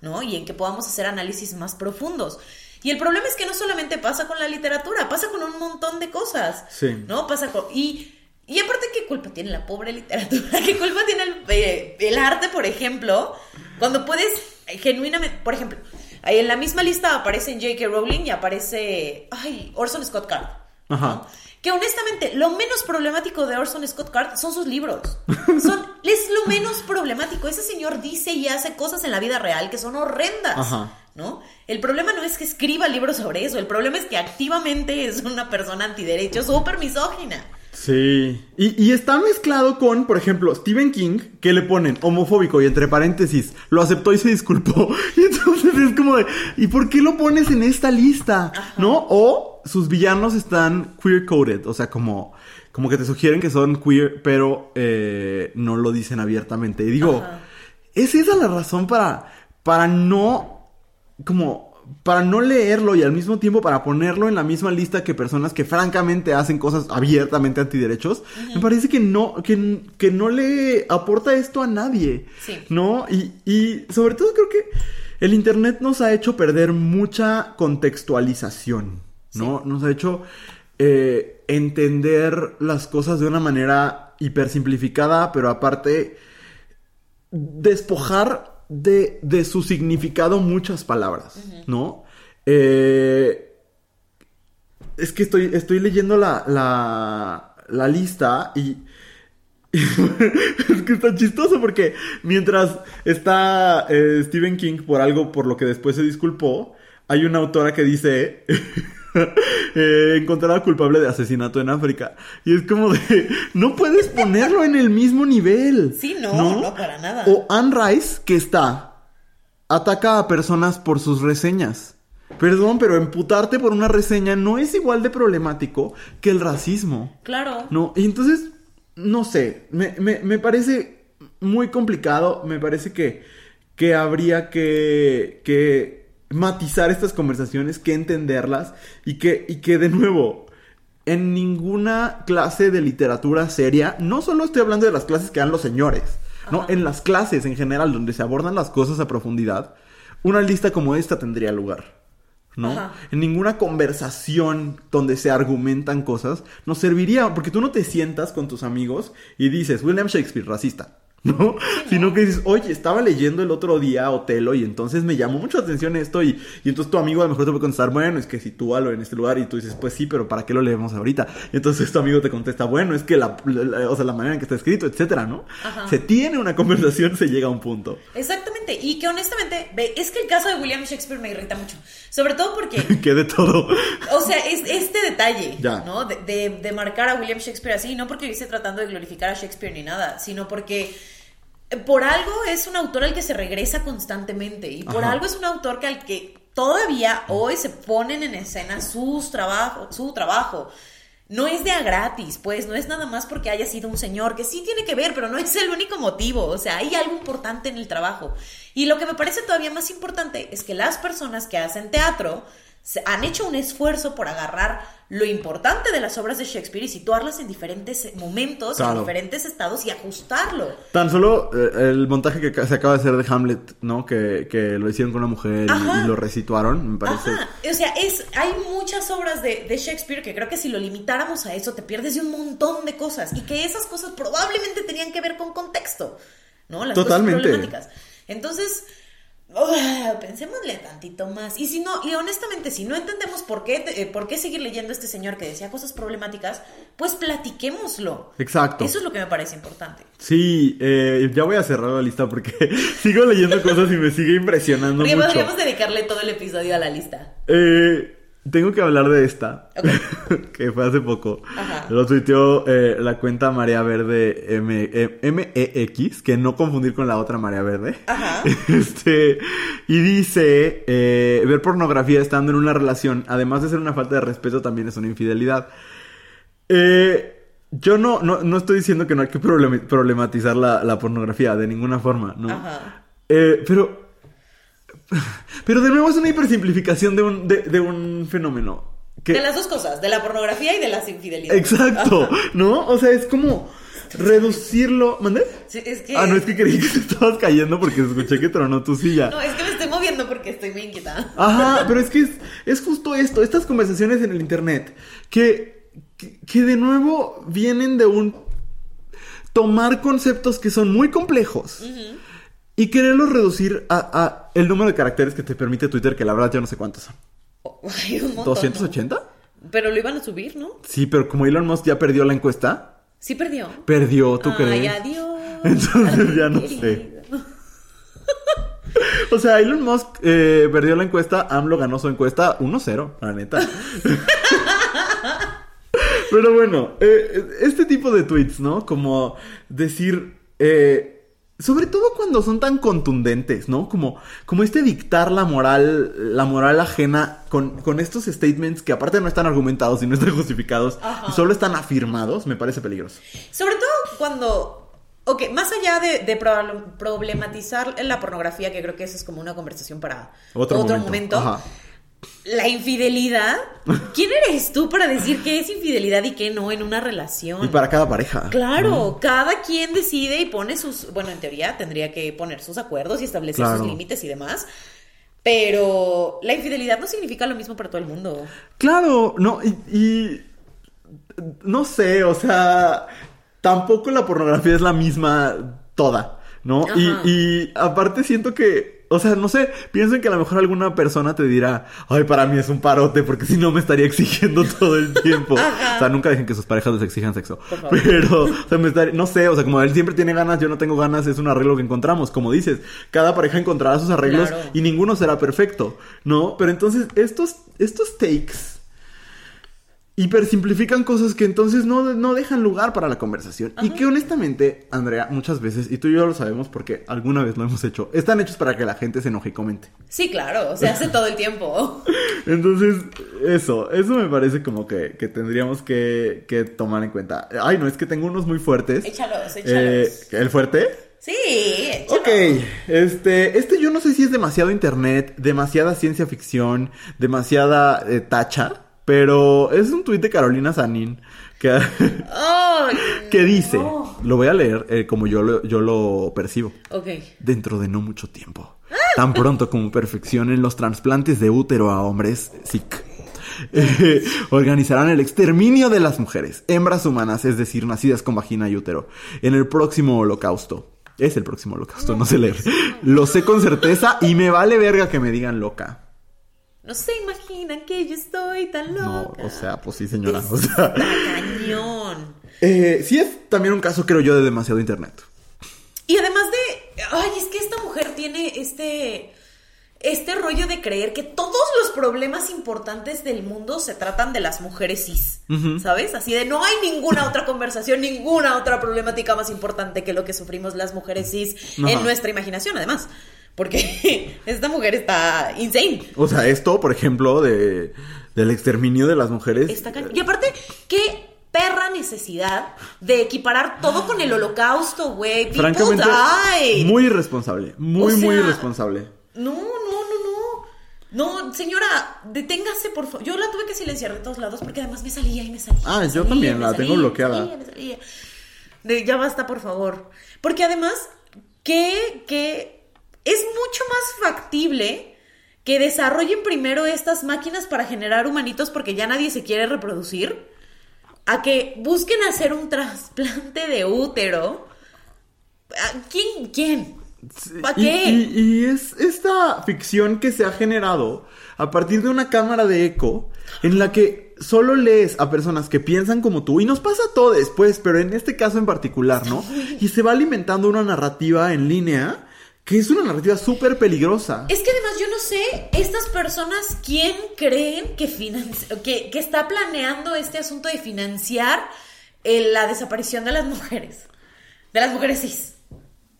¿no? Y en que podamos hacer análisis más profundos. Y el problema es que no solamente pasa con la literatura, pasa con un montón de cosas. Sí. ¿No? Pasa con. Y, y aparte, ¿qué culpa tiene la pobre literatura? ¿Qué culpa tiene el, eh, el arte, por ejemplo? Cuando puedes genuinamente. Por ejemplo, ahí en la misma lista aparecen J.K. Rowling y aparece. Ay, Orson Scott Card. Ajá. Que honestamente, lo menos problemático de Orson Scott Card son sus libros. Son, es lo menos problemático. Ese señor dice y hace cosas en la vida real que son horrendas. Ajá. ¿No? El problema no es que escriba libros sobre eso, el problema es que activamente es una persona antiderecho súper misógina. Sí. Y, y está mezclado con, por ejemplo, Stephen King, que le ponen homofóbico y entre paréntesis, lo aceptó y se disculpó. Y entonces es como de, ¿y por qué lo pones en esta lista? ¿No? O sus villanos están queer coded, o sea, como, como que te sugieren que son queer, pero eh, no lo dicen abiertamente. Y digo, Ajá. ¿es esa la razón para, para no, como, para no leerlo y al mismo tiempo para ponerlo en la misma lista que personas que francamente hacen cosas abiertamente antiderechos? Me parece que no, que, que no le aporta esto a nadie. Sí. ¿No? Y, y sobre todo creo que el Internet nos ha hecho perder mucha contextualización, ¿no? Nos ha hecho eh, entender las cosas de una manera hipersimplificada, pero aparte despojar de, de su significado muchas palabras, ¿no? Eh, es que estoy, estoy leyendo la, la, la lista y... es que está chistoso porque mientras está eh, Stephen King por algo por lo que después se disculpó, hay una autora que dice eh, encontrada culpable de asesinato en África. Y es como de, no puedes ponerlo en el mismo nivel. Sí, no, no, para nada. O Anne Rice, que está, ataca a personas por sus reseñas. Perdón, pero emputarte por una reseña no es igual de problemático que el racismo. Claro. No, y entonces, no sé, me, me- me parece muy complicado, me parece que, que habría que, que matizar estas conversaciones, que entenderlas y que, y que de nuevo, en ninguna clase de literatura seria, no solo estoy hablando de las clases que dan los señores, no, Ajá. en las clases en general donde se abordan las cosas a profundidad, una lista como esta tendría lugar. ¿no? Ajá. En ninguna conversación donde se argumentan cosas nos serviría, porque tú no te sientas con tus amigos y dices, William Shakespeare, racista. ¿No? Sino que dices, oye, estaba leyendo el otro día Otelo y entonces me llamó mucho la atención esto y, y entonces tu amigo a lo mejor te puede contestar, bueno, es que sitúalo en este lugar y tú dices, pues sí, pero ¿para qué lo leemos ahorita? Y entonces tu amigo te contesta, bueno, es que la, la- o sea, la manera en que está escrito, etcétera, ¿no? Ajá. Se tiene una conversación, se llega a un punto. Exactamente. Y que honestamente, ve, es que el caso de William Shakespeare me irrita mucho. Sobre todo porque que de todo. O sea, es este detalle, Ya. ¿no? De, de- de marcar a William Shakespeare así, no porque yo esté tratando de glorificar a Shakespeare ni nada, sino porque por algo es un autor al que se regresa constantemente y por Ajá. algo es un autor que al que todavía hoy se ponen en escena sus trabajos, su trabajo. No es de a gratis, pues, no es nada más porque haya sido un señor, que sí tiene que ver, pero no es el único motivo, o sea, hay algo importante en el trabajo. Y lo que me parece todavía más importante es que las personas que hacen teatro se- han hecho un esfuerzo por agarrar lo importante de las obras de Shakespeare y situarlas en diferentes momentos, Claro. en diferentes estados y ajustarlo. Tan solo eh, el montaje que se acaba de hacer de Hamlet, ¿no? Que, que lo hicieron con una mujer y- lo resituaron, me parece. Ajá. O sea, es, hay muchas obras de, de Shakespeare que creo que si lo limitáramos a eso te pierdes de un montón de cosas y que esas cosas probablemente tenían que ver con contexto, ¿no? Las Totalmente. cosas problemáticas. Entonces, ugh, pensémosle tantito más. Y si no, y honestamente, si no entendemos por qué, eh, por qué seguir leyendo a este señor que decía cosas problemáticas, pues platiquémoslo. Exacto. Eso es lo que me parece importante. Sí, eh, ya voy a cerrar la lista porque sigo leyendo cosas y me sigue impresionando Porque mucho. podríamos dedicarle todo el episodio a la lista. Eh, tengo que hablar de esta, que fue hace poco. Ajá. Lo tuiteó eh, la cuenta Marea Verde M- eh, MEX, que no confundir con la otra Marea Verde. Ajá. Este, y dice, eh, ver pornografía estando en una relación, además de ser una falta de respeto, también es una infidelidad. Eh, yo no, no, no estoy diciendo que no hay que problem- problematizar la, la pornografía de ninguna forma, ¿no? Ajá. Pero. Pero de nuevo es una hipersimplificación de un, de, de un fenómeno. Que, De las dos cosas, de la pornografía y de las infidelidades. Exacto. ¿no? O sea, es como reducirlo. ¿Mandé? Sí, es que... Ah, no, es que creí que te estabas cayendo porque escuché que tronó tu silla. No, es que me estoy moviendo porque estoy muy inquietada. Ajá, pero es que es, es justo esto, estas conversaciones en el internet, que, que, que de nuevo vienen de un tomar conceptos que son muy complejos y quererlos reducir a, a el número de caracteres que te permite Twitter, que la verdad yo no sé cuántos son. Hay un montón. ¿no? ¿280? Pero lo iban a subir, ¿no? Sí, pero como Elon Musk ya perdió la encuesta, Sí perdió. perdió, ¿tú Ay, crees? adiós. Entonces ya no querido. sé. O sea, Elon Musk eh, perdió la encuesta, AMLO ganó su encuesta 1-0, la neta. Pero bueno, eh, este tipo de tweets, ¿no? Como decir, eh, sobre todo cuando son tan contundentes, ¿no? Como, como este dictar la moral, la moral ajena con, con estos statements que aparte no están argumentados y no están justificados Ajá. y solo están afirmados, me parece peligroso. Sobre todo cuando. Ok, más allá de, de prob- problematizar la pornografía, que creo que esa es como una conversación para Otro, otro, momento. momento. La infidelidad. ¿Quién eres tú para decir qué es infidelidad y qué no en una relación? Y para cada pareja. Claro, cada quien decide y pone sus, bueno, en teoría tendría que poner sus acuerdos y establecer Claro. sus límites y demás. Pero la infidelidad no significa lo mismo para todo el mundo. Claro, no, y, y no sé, o sea, tampoco la pornografía es la misma toda, ¿no? Y aparte siento que, o sea, no sé, pienso en que a lo mejor alguna persona te dirá, ay, para mí es un parote, porque si no me estaría exigiendo todo el tiempo. O sea, nunca dejen que sus parejas les exijan sexo. Pero, o sea, me estaría, no sé, o sea, como él siempre tiene ganas, yo no tengo ganas, es un arreglo que encontramos. Como dices, cada pareja encontrará sus arreglos Claro. y ninguno será perfecto, ¿no? Pero entonces, estos, estos takes hipersimplifican cosas que entonces no, no dejan lugar para la conversación. Y que honestamente, Andrea, muchas veces, y tú y yo lo sabemos porque alguna vez lo hemos hecho, están hechos para que la gente se enoje y comente. Sí, claro, se hace todo el tiempo. Entonces, eso, eso me parece como que, que tendríamos que, que tomar en cuenta. Ay, no, es que tengo unos muy fuertes. Échalos, échalos. Eh, ¿El fuerte? Sí, échalos. Ok, este, este yo no sé si es demasiado internet, demasiada ciencia ficción, demasiada eh, tacha, pero es un tuit de Carolina Sanín que, dice, no. lo voy a leer eh, como yo lo, yo lo percibo, Ok. dentro de no mucho tiempo, tan pronto como perfeccionen los trasplantes de útero a hombres, SIC. eh, organizarán el exterminio de las mujeres, hembras humanas, es decir, nacidas con vagina y útero, en el próximo holocausto. Es el próximo holocausto, no sé leer. Lo sé con certeza y me vale verga que me digan loca. No se imaginan que yo estoy tan No, loca. o sea, pues sí, señora. O sea, cañón. eh, sí es también un caso, creo yo, de demasiado internet. Y además de. Ay, es que esta mujer tiene este. Este rollo de creer que todos los problemas importantes del mundo se tratan de las mujeres cis. ¿Sabes? Así de no hay ninguna otra conversación, ninguna otra problemática más importante que lo que sufrimos las mujeres cis en nuestra imaginación, además. Porque esta mujer está insane. O sea, esto, por ejemplo, de, del exterminio de las mujeres. Está ca- Y aparte, qué perra necesidad de equiparar todo con el holocausto, güey. Francamente, muy irresponsable. Muy, O muy irresponsable. No, no, no, no. No, señora, deténgase, por favor. Yo la tuve que silenciar de todos lados porque además me salía y me salía. Ah, me yo salía, también, me la salía, tengo me bloqueada. salía, me salía. De, ya basta, por favor. Porque además, que, que es mucho más factible que desarrollen primero estas máquinas para generar humanitos porque ya nadie se quiere reproducir, a que busquen hacer un trasplante de útero. ¿A ¿Quién? ¿Quién? ¿Para Y- qué? Y, y es esta ficción que se ha generado a partir de una cámara de eco en la que solo lees a personas que piensan como tú y nos pasa todo después, pero en este caso en particular, ¿no? Y se va alimentando una narrativa en línea que es una narrativa súper peligrosa. Es que además yo no sé, estas personas, ¿quién creen que, que, que está planeando este asunto de financiar eh, la desaparición de las mujeres? De las mujeres cis.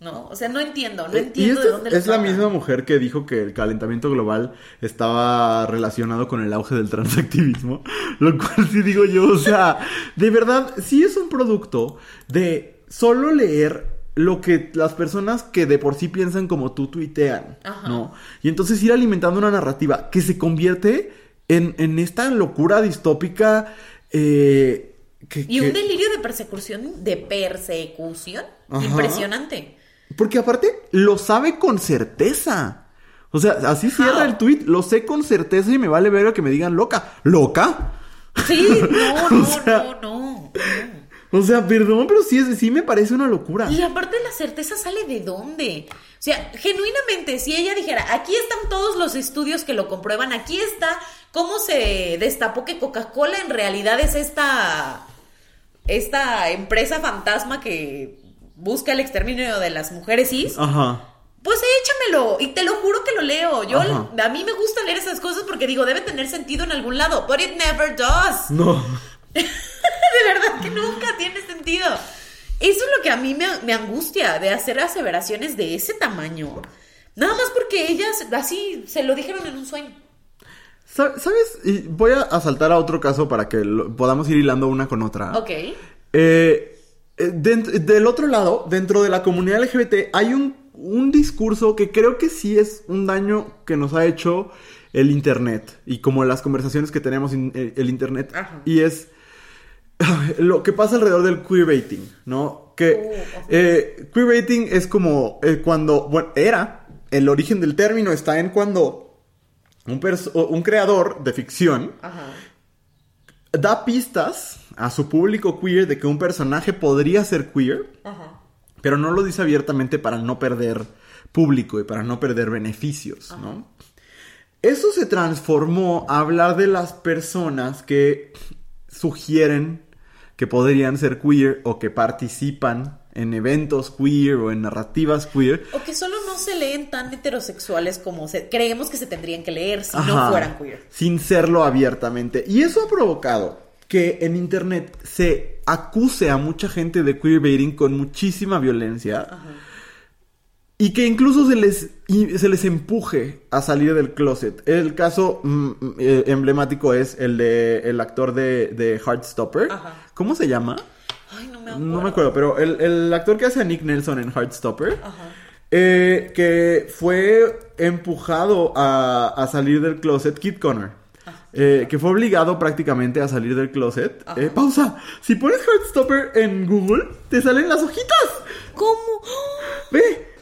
¿No? O sea, no entiendo, no Eh, entiendo de dónde lo es la misma mujer que dijo que el calentamiento global estaba relacionado con el auge del transactivismo, lo cual sí digo yo, o sea, de verdad, sí es un producto de solo leer lo que las personas que de por sí piensan como tú tuitean, Ajá. ¿no? Y entonces ir alimentando una narrativa que se convierte en, en esta locura distópica eh, que, Y que- un delirio de persecución, de persecución Ajá. impresionante. Porque aparte lo sabe con certeza. O sea, así cierra How? el tweet. Lo sé con certeza y me vale ver que me digan loca. ¿Loca? Sí, no, no, O sea- no, no, no. O sea, perdón, pero sí, es, sí me parece una locura. Y aparte la certeza sale de dónde. O sea, genuinamente, si ella dijera, aquí están todos los estudios que lo comprueban, aquí está cómo se destapó que Coca-Cola en realidad es esta, esta empresa fantasma que busca el exterminio de las mujeres cis. Ajá. Pues échamelo y te lo juro que lo leo. Yo a mí me gusta leer esas cosas porque digo, debe tener sentido en algún lado, but it never does. No. de verdad que nunca tiene sentido. Eso es lo que a mí me, me, angustia de hacer aseveraciones de ese tamaño. Nada más porque ellas así se lo dijeron en un sueño. ¿Sabes? Y voy a saltar a otro caso para que podamos ir hilando una con otra. Ok. Eh, eh del otro lado, dentro de la comunidad LGBT, hay un, un, discurso que creo que sí es un daño que nos ha hecho el Internet y como las conversaciones que tenemos en el Internet. Y es lo que pasa alrededor del queerbaiting, ¿no? Que uh, eh, queerbaiting es como eh, cuando, bueno, era, el origen del término está en cuando un, un creador de ficción da pistas a su público queer de que un personaje podría ser queer, pero no lo dice abiertamente para no perder público y para no perder beneficios, ¿no? Eso se transformó a hablar de las personas que sugieren que podrían ser queer o que participan en eventos queer o en narrativas queer. O que solo no se leen tan heterosexuales como creemos que se tendrían que leer si no fueran queer. Sin serlo abiertamente. Y eso ha provocado que en internet se acuse a mucha gente de queerbaiting con muchísima violencia. Ajá y que incluso se les, se les empuje a salir del closet. El caso mm, mm, eh, emblemático es el de el actor de, de Heartstopper. ¿Cómo se llama? Ay, no me acuerdo. No me acuerdo, pero el, actor que hace a Nick Nelson en Heartstopper. Eh, que fue empujado a, salir del closet, Kid Connor. Eh, que fue obligado prácticamente a salir del closet. pausa. Si pones Heartstopper en Google, te salen las hojitas. ¿Cómo? Ve.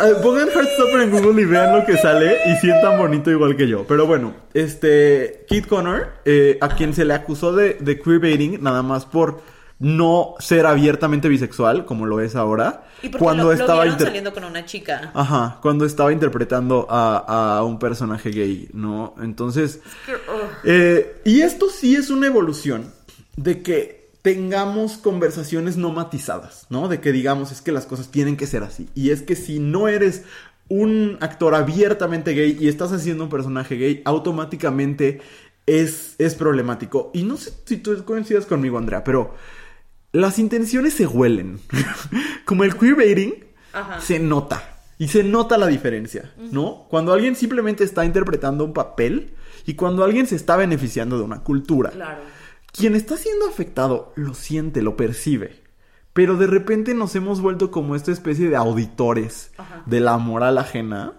No. pongan Heartstopper en Google y vean lo que sale y sientan bonito igual que yo. Pero bueno, este Kid Connor, eh, a quien se le acusó de, de queerbaiting nada más por no ser abiertamente bisexual como lo es ahora. ¿Y cuando lo, estaba saliendo con una chica. Ajá, cuando estaba interpretando a, a un personaje gay, ¿no? Entonces, eh, y esto sí es una evolución de que tengamos conversaciones no matizadas, ¿no? De que digamos, es que las cosas tienen que ser así. Y es que si no eres un actor abiertamente gay y estás haciendo un personaje gay, automáticamente es, es problemático. Y no sé si tú coincidas conmigo, Andrea, pero las intenciones se huelen. Como el queerbaiting, se nota. Y se nota la diferencia, ¿no? Cuando alguien simplemente está interpretando un papel y cuando alguien se está beneficiando de una cultura. Claro quien está siendo afectado lo siente, lo percibe. Pero de repente nos hemos vuelto como esta especie de auditores de la moral ajena.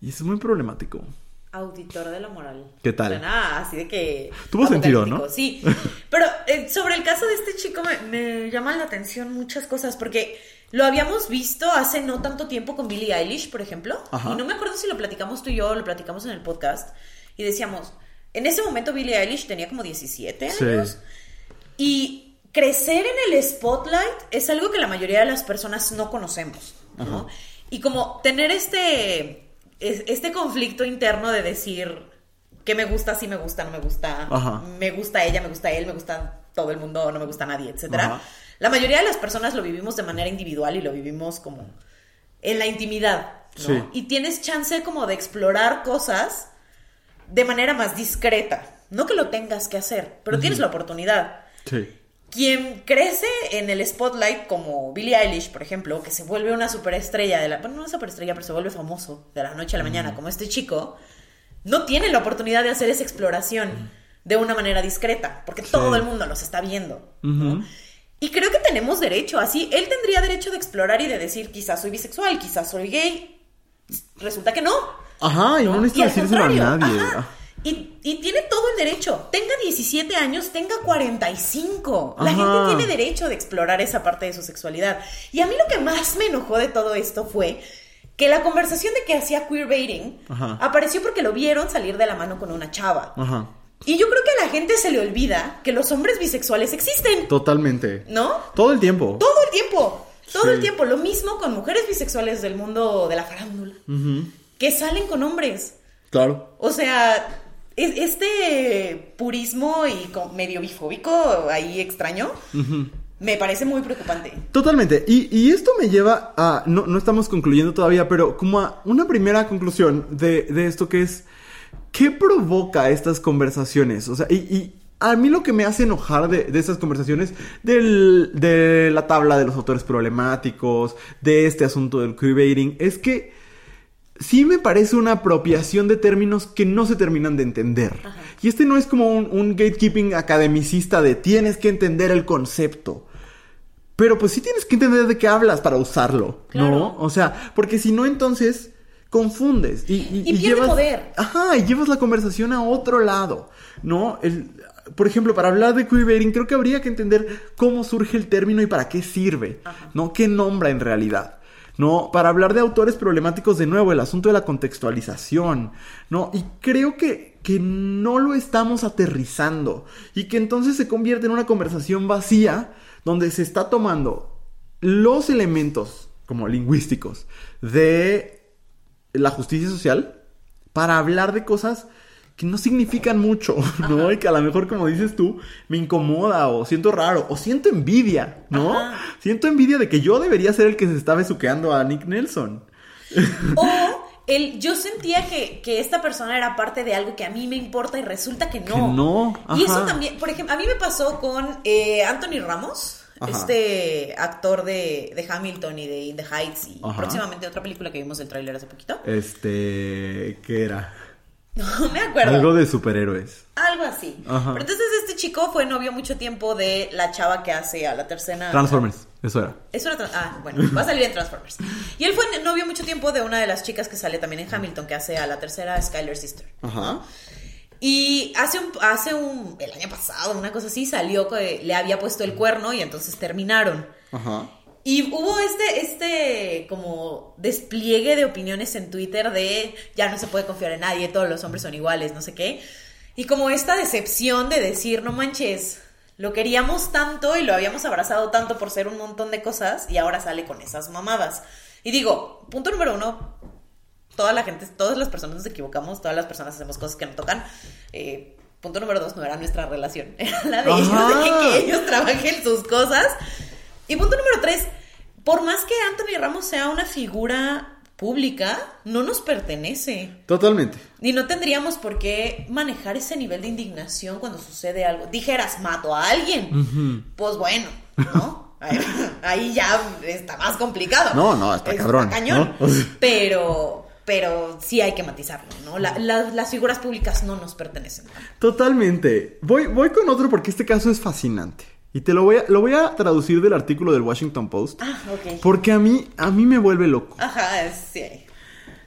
Y es muy problemático. Auditor de la moral. ¿Qué tal? Nada, así de que... Tuvo sentido, ¿no? Sí. Pero eh, sobre el caso de este chico me, me llaman la atención muchas cosas porque lo habíamos visto hace no tanto tiempo con Billie Eilish, por ejemplo. Y no me acuerdo si lo platicamos tú y yo lo platicamos en el podcast. Y decíamos, en ese momento Billie Eilish tenía como 17 años. Y crecer en el spotlight es algo que la mayoría de las personas no conocemos. Y como tener este, este conflicto interno de decir que me gusta, sí me gusta, no me gusta, me gusta ella, me gusta él, me gusta todo el mundo, no me gusta nadie, etc. La mayoría de las personas lo vivimos de manera individual y lo vivimos como en la intimidad. Y tienes chance como de explorar cosas de manera más discreta. No que lo tengas que hacer, pero tienes la oportunidad. Sí. Quien crece en el spotlight, como Billie Eilish, por ejemplo, que se vuelve una superestrella de la. Bueno, no una superestrella, pero se vuelve famoso de la noche a la mañana, como este chico, no tiene la oportunidad de hacer esa exploración de una manera discreta, porque todo el mundo los está viendo. Y creo que tenemos derecho, así, él tendría derecho de explorar y de decir, quizás soy bisexual, quizás soy gay. Resulta que no. Ajá, y no, necesita decírselo a nadie. Y, y, tiene todo el derecho. Tenga 17 años, tenga 45. La gente tiene derecho de explorar esa parte de su sexualidad. Y a mí lo que más me enojó de todo esto fue que la conversación de que hacía queerbaiting apareció porque lo vieron salir de la mano con una chava. Y yo creo que a la gente se le olvida que los hombres bisexuales existen, Totalmente. ¿no? Todo el tiempo. Todo el tiempo. Todo Sí. el tiempo. Lo mismo con mujeres bisexuales del mundo de la farándula. Ujú, Que salen con hombres. Claro. O sea, es- este purismo y medio bifóbico ahí extraño me parece muy preocupante. Totalmente. Y, y esto me lleva a. No, no estamos concluyendo todavía, pero como a una primera conclusión de, de esto que es. ¿Qué provoca estas conversaciones? O sea, y, y a mí lo que me hace enojar de, de estas conversaciones, del- de la tabla de los autores problemáticos, de este asunto del queerbaiting, es que sí me parece una apropiación de términos que no se terminan de entender. Y este no es como un, un gatekeeping academicista de tienes que entender el concepto. Pero pues sí tienes que entender de qué hablas para usarlo, Claro. ¿no? O sea, porque si no, entonces confundes y, y- Y y llevas, poder. Ajá, y llevas la conversación a otro lado, ¿no? El, por ejemplo, para hablar de queerbaiting, creo que habría que entender cómo surge el término y para qué sirve, ¿no? ¿Qué nombra en realidad? ¿No? Para hablar de autores problemáticos, de nuevo, el asunto de la contextualización, ¿no? Y creo que, que no lo estamos aterrizando y que entonces se convierte en una conversación vacía donde se está tomando los elementos como lingüísticos de la justicia social para hablar de cosas que no significan mucho, ¿no? Y que a lo mejor, como dices tú, me incomoda o siento raro o siento envidia, ¿no? Ajá. Siento envidia de que yo debería ser el que se está besuqueando a Nick Nelson. O el, yo sentía que, que esta persona era parte de algo que a mí me importa y resulta que no. Que no, Y eso también, por ejemplo, a mí me pasó con eh, Anthony Ramos, Ajá. este actor de, de Hamilton y de In the Heights y Ajá. próximamente otra película que vimos el tráiler hace poquito. Este, ¿qué era? No me acuerdo. Algo de superhéroes. Algo así. Ajá. Pero entonces este chico fue novio mucho tiempo de la chava que hace a la tercera. Transformers, eso era. Eso era. Ah, bueno, va a salir en Transformers. Y él fue novio mucho tiempo de una de las chicas que sale también en Hamilton, que hace a la tercera Skyler Sister. Ajá. Y hace un, hace un, el año pasado, una cosa así, salió que le había puesto el cuerno y entonces terminaron. Ajá. Y hubo este, este como despliegue de opiniones en Twitter de ya no se puede confiar en nadie, todos los hombres son iguales, no sé qué. Y como esta decepción de decir, no manches, lo queríamos tanto y lo habíamos abrazado tanto por ser un montón de cosas y ahora sale con esas mamadas. Y digo, punto número uno, toda la gente, todas las personas nos equivocamos, todas las personas hacemos cosas que no tocan. Eh, punto número dos, no era nuestra relación, era la de ellos, que ellos trabajen sus cosas. Y punto número tres, por más que Anthony Ramos sea una figura pública, no nos pertenece. Totalmente. Y no tendríamos por qué manejar ese nivel de indignación cuando sucede algo. Dijeras, mato a alguien. Pues bueno, ¿no? Ahí, ya está más complicado. No, no, está cabrón, cañón. Pero, pero sí hay que matizarlo, ¿no? La- la- las figuras públicas no nos pertenecen. Totalmente. Voy, voy con otro porque este caso es fascinante. Y te lo voy a, lo voy a traducir del artículo del Washington Post. Ah, ok. Porque a mí, a mí me vuelve loco. Ajá, sí.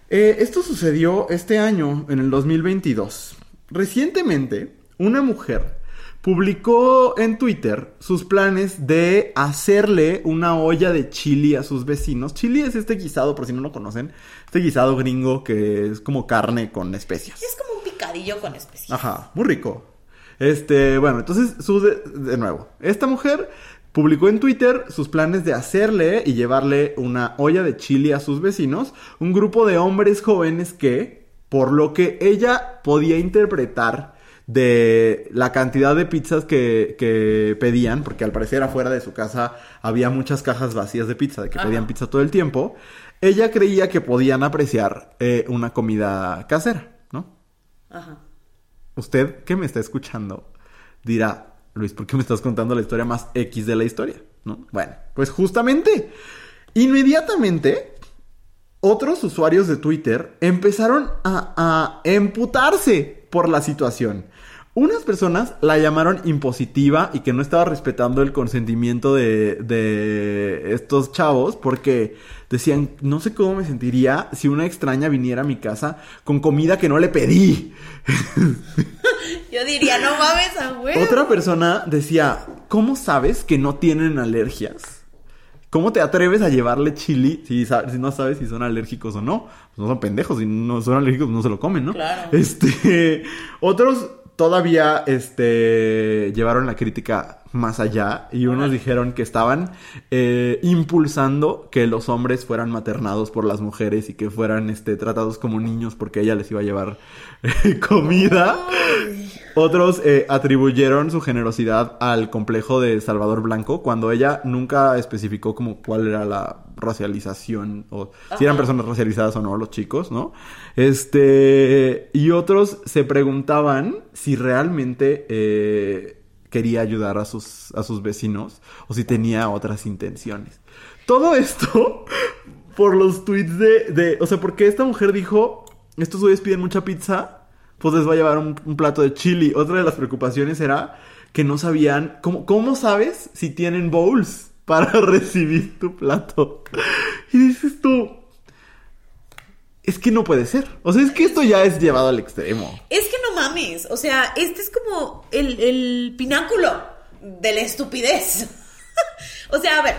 Eh, esto sucedió este año, en el 2022. Recientemente, una mujer publicó en Twitter sus planes de hacerle una olla de chili a sus vecinos. Chili es este guisado, por si no lo conocen, este guisado gringo que es como carne con especias. Es como un picadillo con especias. Ajá, muy rico. Este, bueno, entonces, su de, de nuevo, esta mujer publicó en Twitter sus planes de hacerle y llevarle una olla de chili a sus vecinos, un grupo de hombres jóvenes que, por lo que ella podía interpretar de la cantidad de pizzas que, que pedían, porque al parecer afuera de su casa había muchas cajas vacías de pizza, de que Ajá. pedían pizza todo el tiempo, ella creía que podían apreciar eh, una comida casera, ¿no? Ajá. Usted que me está escuchando dirá, Luis, ¿por qué me estás contando la historia más X de la historia? ¿No? Bueno, pues justamente, inmediatamente, otros usuarios de Twitter empezaron a, a emputarse por la situación. Unas personas la llamaron impositiva y que no estaba respetando el consentimiento de, de estos chavos porque decían, no sé cómo me sentiría si una extraña viniera a mi casa con comida que no le pedí. Yo diría, no mames a huevo. Otra persona decía, ¿cómo sabes que no tienen alergias? ¿Cómo te atreves a llevarle chili si, si no sabes si son alérgicos o no? Pues no son pendejos, si no son alérgicos no se lo comen, ¿no? Claro. Este, otros todavía este llevaron la crítica más allá y unos dijeron que estaban eh, impulsando que los hombres fueran maternados por las mujeres y que fueran este tratados como niños porque ella les iba a llevar comida. Otros eh, atribuyeron su generosidad al complejo de Salvador Blanco cuando ella nunca especificó como cuál era la racialización o si eran personas racializadas o no los chicos, ¿no? Este y otros se preguntaban si realmente eh, quería ayudar a sus a sus vecinos o si tenía otras intenciones. Todo esto por los tweets de, de o sea, porque esta mujer dijo, estos güeyes piden mucha pizza pues les va a llevar un, plato de chili. Otra de las preocupaciones era que no sabían, ¿cómo, cómo sabes si tienen bowls para recibir tu plato? Y dices tú, es que no puede ser. O sea, es que esto ya es llevado al extremo. Es que no mames. O sea, este es como el, el pináculo de la estupidez. o sea, a ver.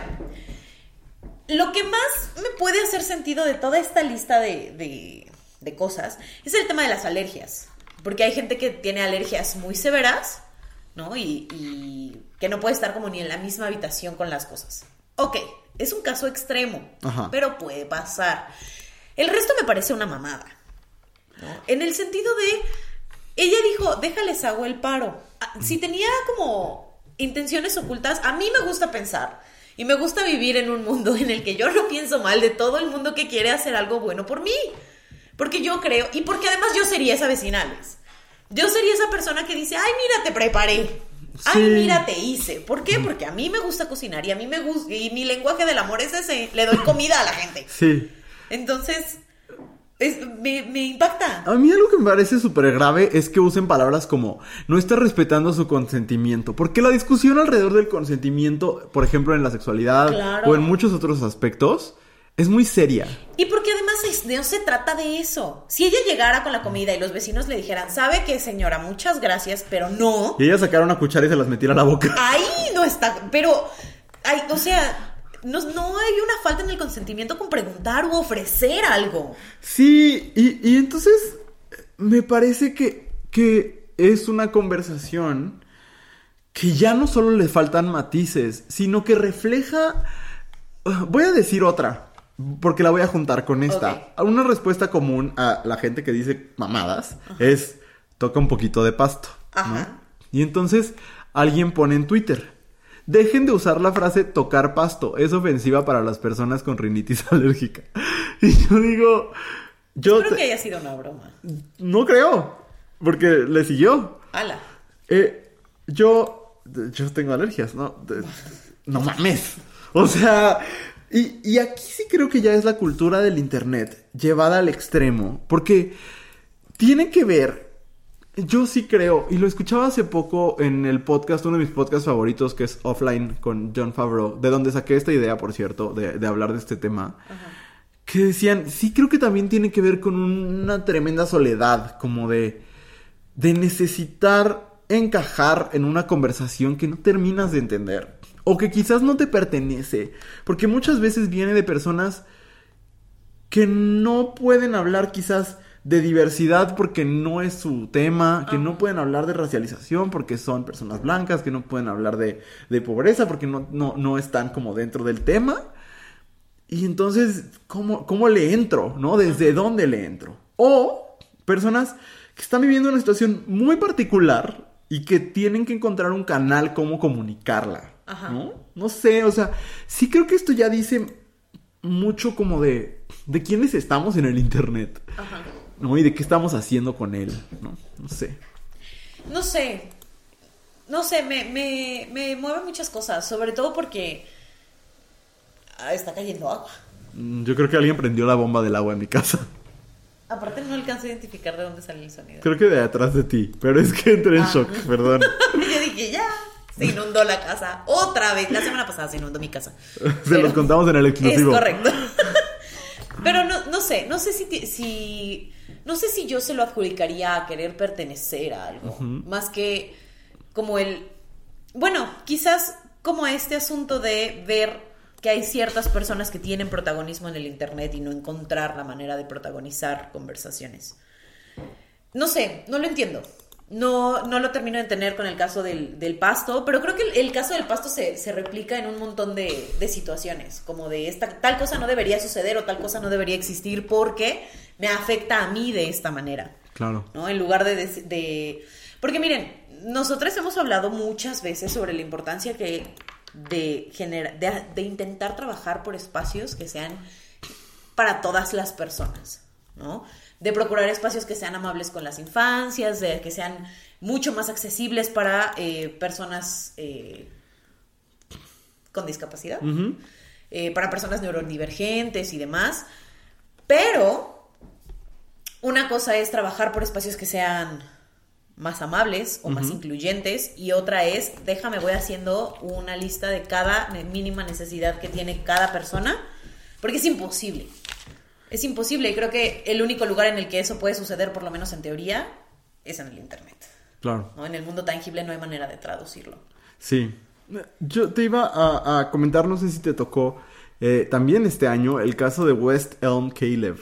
Lo que más me puede hacer sentido de toda esta lista de, de cosas es el tema de las alergias. Porque hay gente que tiene alergias muy severas, ¿no? Y, y, que no puede estar como ni en la misma habitación con las cosas. Ok, es un caso extremo, Ajá. pero puede pasar. El resto me parece una mamada. ¿no? En el sentido de, ella dijo, déjales hago el paro. Ah, Si tenía como intenciones ocultas, a mí me gusta pensar. Y me gusta vivir en un mundo en el que yo no pienso mal de todo el mundo que quiere hacer algo bueno por mí. Porque yo creo, y porque además yo sería esa vecina, Alex. Yo sería esa persona que dice, ay, mira, te preparé. Ay, mira, te hice. ¿Por qué? Porque a mí me gusta cocinar y a mí me gusta, y mi lenguaje del amor es ese, le doy comida a la gente. Sí. Entonces, es- me, me impacta. A mí algo que me parece súper grave es que usen palabras como no está respetando su consentimiento. Porque la discusión alrededor del consentimiento, por ejemplo, en la sexualidad Claro. o en muchos otros aspectos, es muy seria. Y porque además es- no se trata de eso. Si ella llegara con la comida y los vecinos le dijeran, ¿sabe qué, señora? Muchas gracias, pero no. Y ella sacara una cuchara y se las metiera a la boca. Ahí no está. Pero, hay, o sea, no, no hay una falta en el consentimiento con preguntar u ofrecer algo. Sí, y, y entonces me parece que, que es una conversación que ya no solo le faltan matices, sino que refleja... Voy a decir otra, porque la voy a juntar con esta. Una respuesta común a la gente que dice mamadas es toca un poquito de pasto. ¿no? Ajá. Y entonces alguien pone en Twitter. Dejen de usar la frase tocar pasto, es ofensiva para las personas con rinitis alérgica. Y yo digo, yo Creo te- que haya sido una broma. no creo, porque le siguió. Ala. Eh, yo, yo tengo alergias, ¿no? No mames. O sea, y, y aquí sí creo que ya es la cultura del internet llevada al extremo, porque tiene que ver, yo sí creo, y lo escuchaba hace poco en el podcast, uno de mis podcasts favoritos, que es Offline con John Favreau, de donde saqué esta idea, por cierto, de, de hablar de este tema que decían, sí creo que también tiene que ver con una tremenda soledad, como de, de necesitar encajar en una conversación que no terminas de entender, o que quizás no te pertenece, porque muchas veces viene de personas que no pueden hablar quizás de diversidad porque no es su tema, que no pueden hablar de racialización porque son personas blancas, que no pueden hablar de, de pobreza porque no, no, no están como dentro del tema. Y entonces, ¿cómo, ¿cómo le entro? ¿No? ¿Desde dónde le entro? O personas que están viviendo una situación muy particular y que tienen que encontrar un canal cómo comunicarla. Ajá. ¿No? No sé, o sea, sí creo que esto ya dice mucho como de, de quiénes estamos en el Internet. Ajá. ¿No? Y de qué estamos haciendo con él. No, no sé. No sé. No sé, me, me, me mueve muchas cosas. Sobre todo porque ah, está cayendo agua. Mm, Yo creo que alguien prendió la bomba del agua en mi casa. Aparte no alcanzo a identificar de dónde sale el sonido. Creo que de atrás de ti. Pero es que entré en Ah. shock, perdón. Yo dije, ya, se inundó la casa. Otra vez. La semana pasada se inundó mi casa. Se Pero- los contamos en el exclusivo. Es correcto. Pero no, no sé, no sé si, si no sé si yo se lo adjudicaría a querer pertenecer a algo, más que como el bueno, quizás como este asunto de ver que hay ciertas personas que tienen protagonismo en el internet y no encontrar la manera de protagonizar conversaciones. No sé, no lo entiendo. No, no lo termino de entender con el caso del, del pasto, pero creo que el, el caso del pasto se, se, replica en un montón de, de, situaciones, como de esta, tal cosa no debería suceder o tal cosa no debería existir porque me afecta a mí de esta manera. Claro. ¿No? En lugar de, de, de... Porque miren, nosotros hemos hablado muchas veces sobre la importancia que de, generar, de, de intentar trabajar por espacios que sean para todas las personas, ¿no? De procurar espacios que sean amables con las infancias, de que sean mucho más accesibles para eh, personas eh, con discapacidad, uh -huh. eh, para personas neurodivergentes y demás. Pero una cosa es trabajar por espacios que sean más amables o uh -huh. más incluyentes y otra es, déjame, voy haciendo una lista de cada mínima necesidad que tiene cada persona, porque es imposible. Es imposible y creo que el único lugar en el que eso puede suceder, por lo menos en teoría, es en el Internet. Claro. ¿no? En el mundo tangible no hay manera de traducirlo. Sí. Yo te iba a, a comentar, no sé si te tocó eh, también este año, el caso de West Elm Caleb.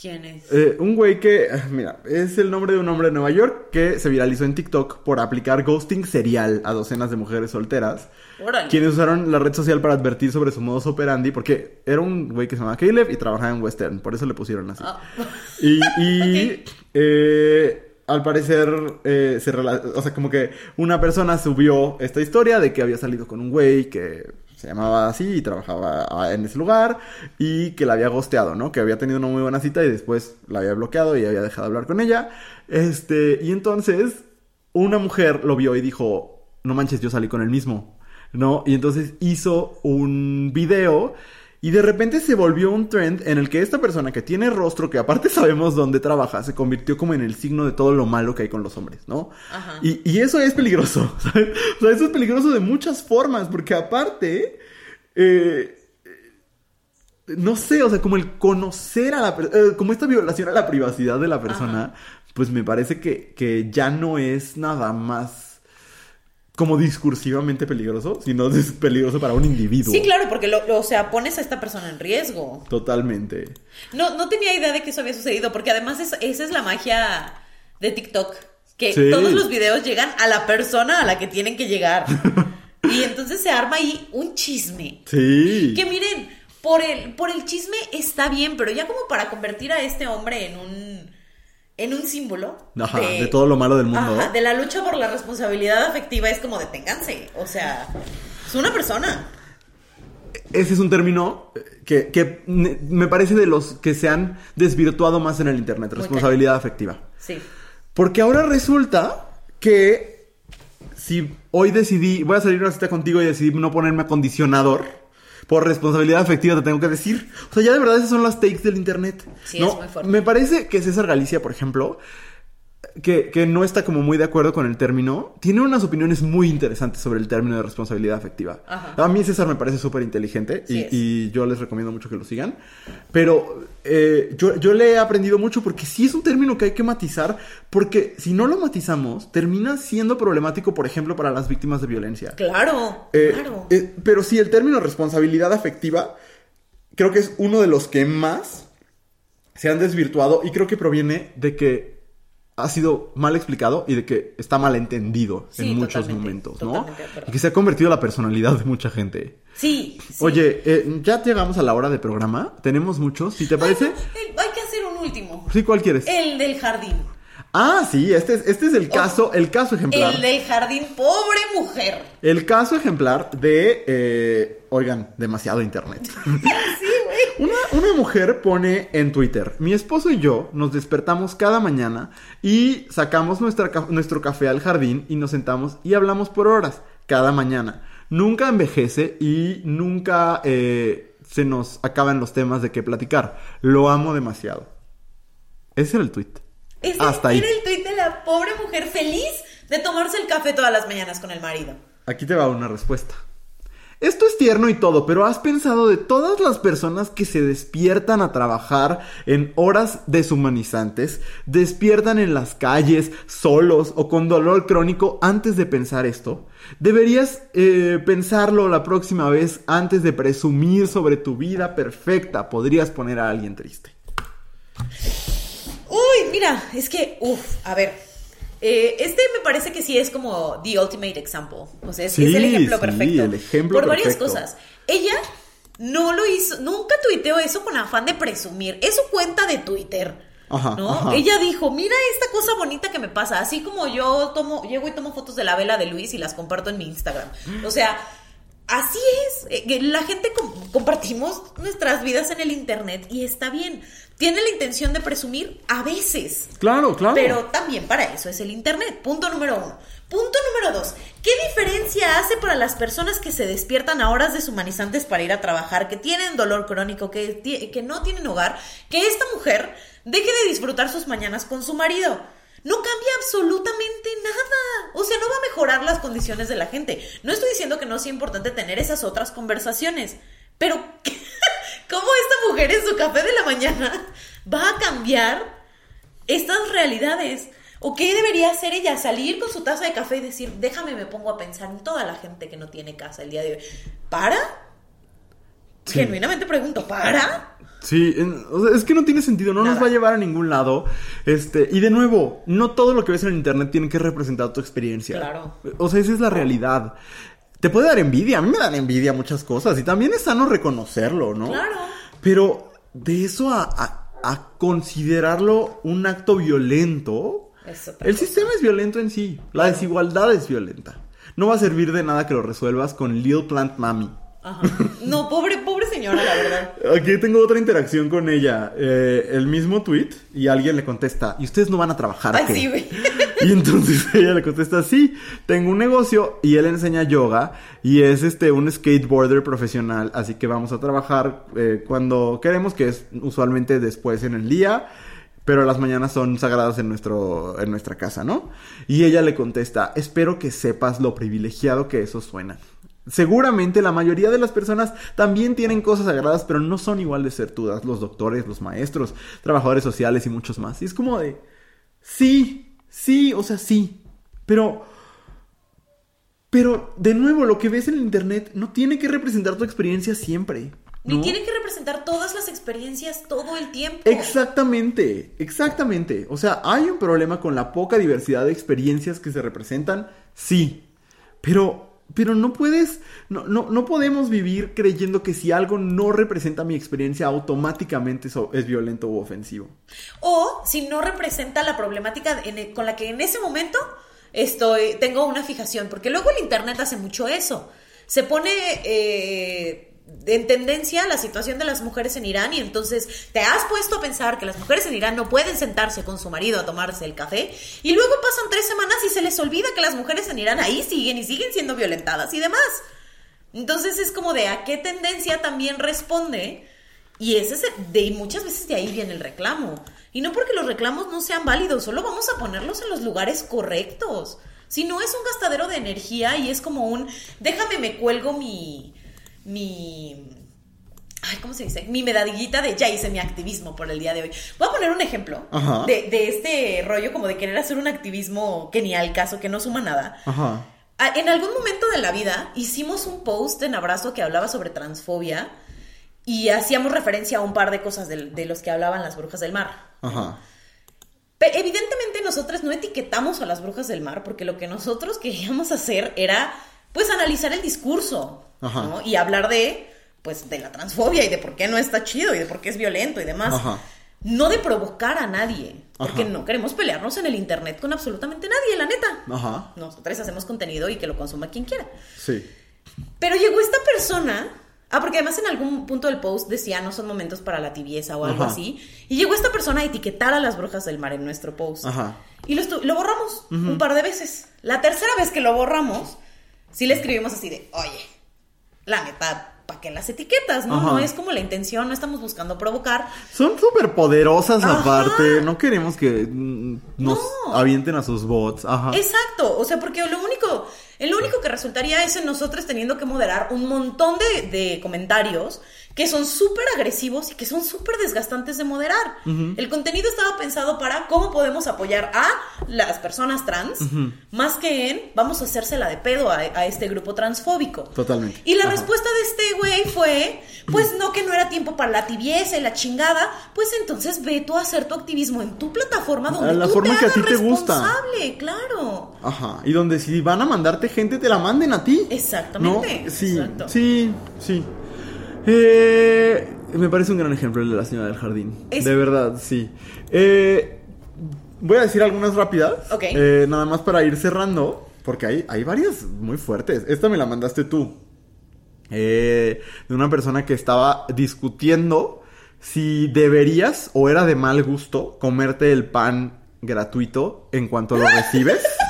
¿Quién es? Eh, un güey que, mira, es el nombre de un hombre de Nueva York que se viralizó en TikTok por aplicar ghosting serial a docenas de mujeres solteras. Órale. Quienes usaron la red social para advertir sobre su modus operandi, porque era un güey que se llamaba Caleb y trabajaba en Western, por eso le pusieron así. Oh. Y, y okay. eh, al parecer, eh, se o sea, como que una persona subió esta historia de que había salido con un güey que se llamaba así y trabajaba en ese lugar y que la había gosteado, ¿no? Que había tenido una muy buena cita y después la había bloqueado y había dejado de hablar con ella. Este, y entonces una mujer lo vio y dijo, no manches, yo salí con el mismo, ¿no? Y entonces hizo un video y de repente se volvió un trend en el que esta persona que tiene rostro, que aparte sabemos dónde trabaja, se convirtió como en el signo de todo lo malo que hay con los hombres, ¿no? Ajá. Y, y, eso es peligroso, ¿sabes? O sea, eso es peligroso de muchas formas, porque aparte, eh, no sé, o sea, como el conocer a la persona, eh, como esta violación a la privacidad de la persona, Ajá. pues me parece que, que ya no es nada más como discursivamente peligroso, sino es peligroso para un individuo. Sí, claro, porque lo, lo, o sea, pones a esta persona en riesgo. Totalmente. No, no tenía idea de que eso había sucedido, porque además es, esa es la magia de TikTok, que Sí. todos los videos llegan a la persona a la que tienen que llegar. y entonces se arma ahí un chisme. Sí. Que miren, por el, por el chisme está bien, pero ya como para convertir a este hombre en un en un símbolo Ajá, de, de, todo lo malo del mundo. Ajá, de la lucha por la responsabilidad afectiva es como deténganse. O sea, es una persona. Ese es un término que, que, me parece de los que se han desvirtuado más en el Internet, responsabilidad afectiva. Sí. Porque ahora resulta que si hoy decidí, voy a salir a una cita contigo y decidí no ponerme acondicionador, por responsabilidad afectiva te tengo que decir. O sea, ya de verdad esas son las takes del internet. Sí, ¿no? es muy fuerte. Me parece que César Galicia, por ejemplo, que, que, no está como muy de acuerdo con el término, tiene unas opiniones muy interesantes sobre el término de responsabilidad afectiva. Ajá. A mí César me parece súper inteligente sí y, y, yo les recomiendo mucho que lo sigan. Pero eh, yo, yo, le he aprendido mucho porque sí es un término que hay que matizar, porque si no lo matizamos, termina siendo problemático, por ejemplo, para las víctimas de violencia. Claro, eh, claro. Eh, pero sí, el término responsabilidad afectiva creo que es uno de los que más se han desvirtuado y creo que proviene de que ha sido mal explicado y de que está mal entendido sí, en muchos momentos, ¿no? Y que se ha convertido en la personalidad de mucha gente. Sí. sí. Oye, eh, ya llegamos a la hora de programa. Tenemos muchos. Si te parece. Ay, no, hay que hacer un último. Sí, ¿cuál quieres? El del jardín. Ah, sí, este es, este es el caso, oh, el caso ejemplar. El del jardín, pobre mujer. El caso ejemplar de, eh, oigan, demasiado internet. sí. Una, una, mujer pone en Twitter, mi esposo y yo nos despertamos cada mañana y sacamos nuestra, nuestro café al jardín y nos sentamos y hablamos por horas, cada mañana. Nunca envejece y nunca eh, se nos acaban los temas de qué platicar. Lo amo demasiado. Ese era el tweet. Ese Hasta ahí. era el tweet de la pobre mujer feliz de tomarse el café todas las mañanas con el marido. Aquí te va una respuesta. Esto es tierno y todo, pero ¿has pensado de todas las personas que se despiertan a trabajar en horas deshumanizantes, despiertan en las calles, solos o con dolor crónico antes de pensar esto? Deberías eh, pensarlo la próxima vez antes de presumir sobre tu vida perfecta. Podrías poner a alguien triste. Uy, mira, es que, uff, a ver. Eh, este me parece que sí es como the ultimate example. O sea, es, Sí, es el ejemplo sí, perfecto. el ejemplo Por varias perfecto. cosas. Ella no lo hizo, nunca tuiteó eso con afán de presumir. Es su cuenta de Twitter. Ajá, ¿no? ajá. Ella dijo, mira esta cosa bonita que me pasa. Así como yo tomo, llego y tomo fotos de la vela de Luis y las comparto en mi Instagram. O sea, así es. Eh, que La gente com- compartimos nuestras vidas en el internet y está bien. Tiene la intención de presumir a veces. Claro, claro. Pero también para eso es el Internet. Punto número uno. Punto número dos. ¿Qué diferencia hace para las personas que se despiertan a horas deshumanizantes para ir a trabajar, que tienen dolor crónico, que, que no tienen hogar, que esta mujer deje de disfrutar sus mañanas con su marido? No cambia absolutamente nada. O sea, no va a mejorar las condiciones de la gente. No estoy diciendo que no sea importante tener esas otras conversaciones. Pero, ¿cómo esta mujer en su café de la mañana va a cambiar estas realidades. ¿O qué debería hacer ella? Salir con su taza de café y decir, déjame, me pongo a pensar en toda la gente que no tiene casa el día de hoy. ¿Para? Sí. Genuinamente pregunto, ¿para? Sí, es que no tiene sentido, no nos va a llevar a ningún lado. Este, y de nuevo, no todo lo que ves en el internet tiene que representar tu experiencia. Claro. O sea, esa es la realidad. Te puede dar envidia, a mí me dan envidia muchas cosas y también es sano reconocerlo, ¿no? Claro. Pero de eso a, a- a considerarlo un acto violento, el sistema es violento en sí, la desigualdad es violenta. No va a servir de nada que lo resuelvas con Lil Plant Mami. Ajá. No, pobre, pobre señora, la verdad. Aquí tengo otra interacción con ella. Eh, el mismo tweet y alguien le contesta, ¿y ustedes no van a trabajar? Ay, qué?" sí, güey. Y entonces ella le contesta, sí, tengo un negocio y él enseña yoga y es este un skateboarder profesional, así que vamos a trabajar eh, cuando queremos, que es usualmente después en el día. Pero las mañanas son sagradas en, nuestro, en nuestra casa, ¿no? Y ella le contesta, espero que sepas lo privilegiado que eso suena. Seguramente la mayoría de las personas también tienen cosas sagradas, pero no son igual de certudas. Los doctores, los maestros, trabajadores sociales y muchos más. Y es como de, sí, sí, o sea, sí. Pero, pero, de nuevo, lo que ves en el internet no tiene que representar tu experiencia siempre. Ni tiene que representar todas las experiencias todo el tiempo. Exactamente, exactamente. O sea, hay un problema con la poca diversidad de experiencias que se representan, sí. Pero, pero no puedes, no, no, no podemos vivir creyendo que si algo no representa mi experiencia, automáticamente eso es violento u ofensivo. O si no representa la problemática el- con la que en ese momento estoy, tengo una fijación. Porque luego el Internet hace mucho eso. Se pone eh, en tendencia la situación de las mujeres en Irán y entonces te has puesto a pensar que las mujeres en Irán no pueden sentarse con su marido a tomarse el café y luego pasan tres semanas y se les olvida que las mujeres en Irán ahí siguen y siguen siendo violentadas y demás. Entonces es como de a qué tendencia también responde. Y ese es de y muchas veces de ahí viene el reclamo. Y no porque los reclamos no sean válidos, solo vamos a ponerlos en los lugares correctos. Si no es un gastadero de energía y es como un déjame me cuelgo mi mi Ay, ¿cómo se dice? Mi medallita de ya hice mi activismo por el día de hoy. Voy a poner un ejemplo Ajá. de, de este rollo como de querer hacer un activismo que ni al caso, que no suma nada. Ajá. En algún momento de la vida hicimos un post en Abrazo que hablaba sobre transfobia y hacíamos referencia a un par de cosas de, de los que hablaban las brujas del mar. Ajá. Pe- evidentemente nosotras no etiquetamos a las brujas del mar porque lo que nosotros queríamos hacer era pues analizar el discurso Ajá. ¿no? y hablar de pues de la transfobia y de por qué no está chido y de por qué es violento y demás. Ajá. No de provocar a nadie, porque Ajá. no queremos pelearnos en el internet con absolutamente nadie, la neta. Ajá. Nosotros hacemos contenido y que lo consuma quien quiera. Sí. Pero llegó esta persona. Ah, porque además en algún punto del post decía no son momentos para la tibieza o algo Ajá. así. Y llegó esta persona a etiquetar a las brujas del mar en nuestro post. Ajá. Y lo, lo borramos un par de veces. La tercera vez que lo borramos, sí le escribimos así de, oye, la neta, ¿para qué las etiquetas? No, Ajá. no es como la intención, no estamos buscando provocar. Son súper poderosas Ajá. aparte. No queremos que mm, nos No. avienten a sus bots. Ajá. Exacto, o sea, porque lo único, el único que resultaría es en nosotros teniendo que moderar un montón de, de comentarios que son súper agresivos y que son súper desgastantes de moderar. El contenido estaba pensado para cómo podemos apoyar a las personas trans, más que en vamos a hacérsela de pedo a, este grupo transfóbico. Totalmente. Y la respuesta de este güey fue, pues no, que no era tiempo para la tibieza y la chingada, pues entonces ve tú a hacer tu activismo en tu plataforma donde la tú forma te que a ti te gusta. responsable, claro. Ajá, y donde si van a mandarte gente, te la manden a ti. Exactamente. ¿No? Sí, exacto. sí, sí. Eh, me parece un gran ejemplo el de la señora del jardín. Es- De verdad, sí. Eh, voy a decir algunas rápidas. Ok. Eh, nada más para ir cerrando. Porque hay, hay varias muy fuertes. Esta me la mandaste tú. Eh, de una persona que estaba discutiendo si deberías o era de mal gusto comerte el pan gratuito en cuanto lo recibes.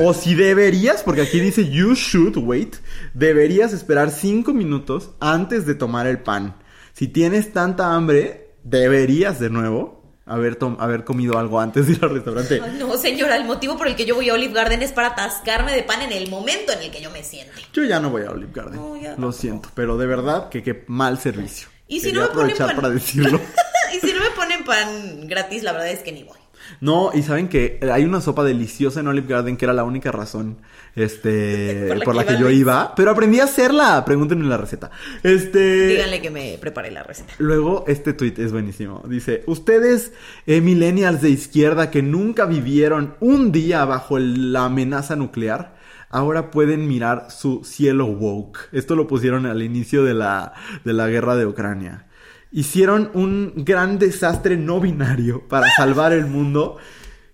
O si deberías, porque aquí dice you should wait, deberías esperar cinco minutos antes de tomar el pan. Si tienes tanta hambre, deberías de nuevo haber, tom- haber comido algo antes de ir al restaurante. Ay, no, señora, el motivo por el que yo voy a Olive Garden es para atascarme de pan en el momento en el que yo me siente. Yo ya no voy a Olive Garden. No, ya lo siento, pero de verdad que qué mal servicio. Y si Quería no me ponen aprovechar pan- para decirlo. y si no me ponen pan gratis, la verdad es que ni voy. No, y saben que hay una sopa deliciosa en Olive Garden que era la única razón este Por por la que yo iba, pero aprendí a hacerla. Pregúntenme la receta. Este Díganle que me prepare la receta. Luego, este tweet es buenísimo. Dice, ustedes, eh, millennials de izquierda que nunca vivieron un día bajo la amenaza nuclear, ahora pueden mirar su cielo woke. Esto lo pusieron al inicio de la, de la guerra de Ucrania. Hicieron un gran desastre no binario para salvar el mundo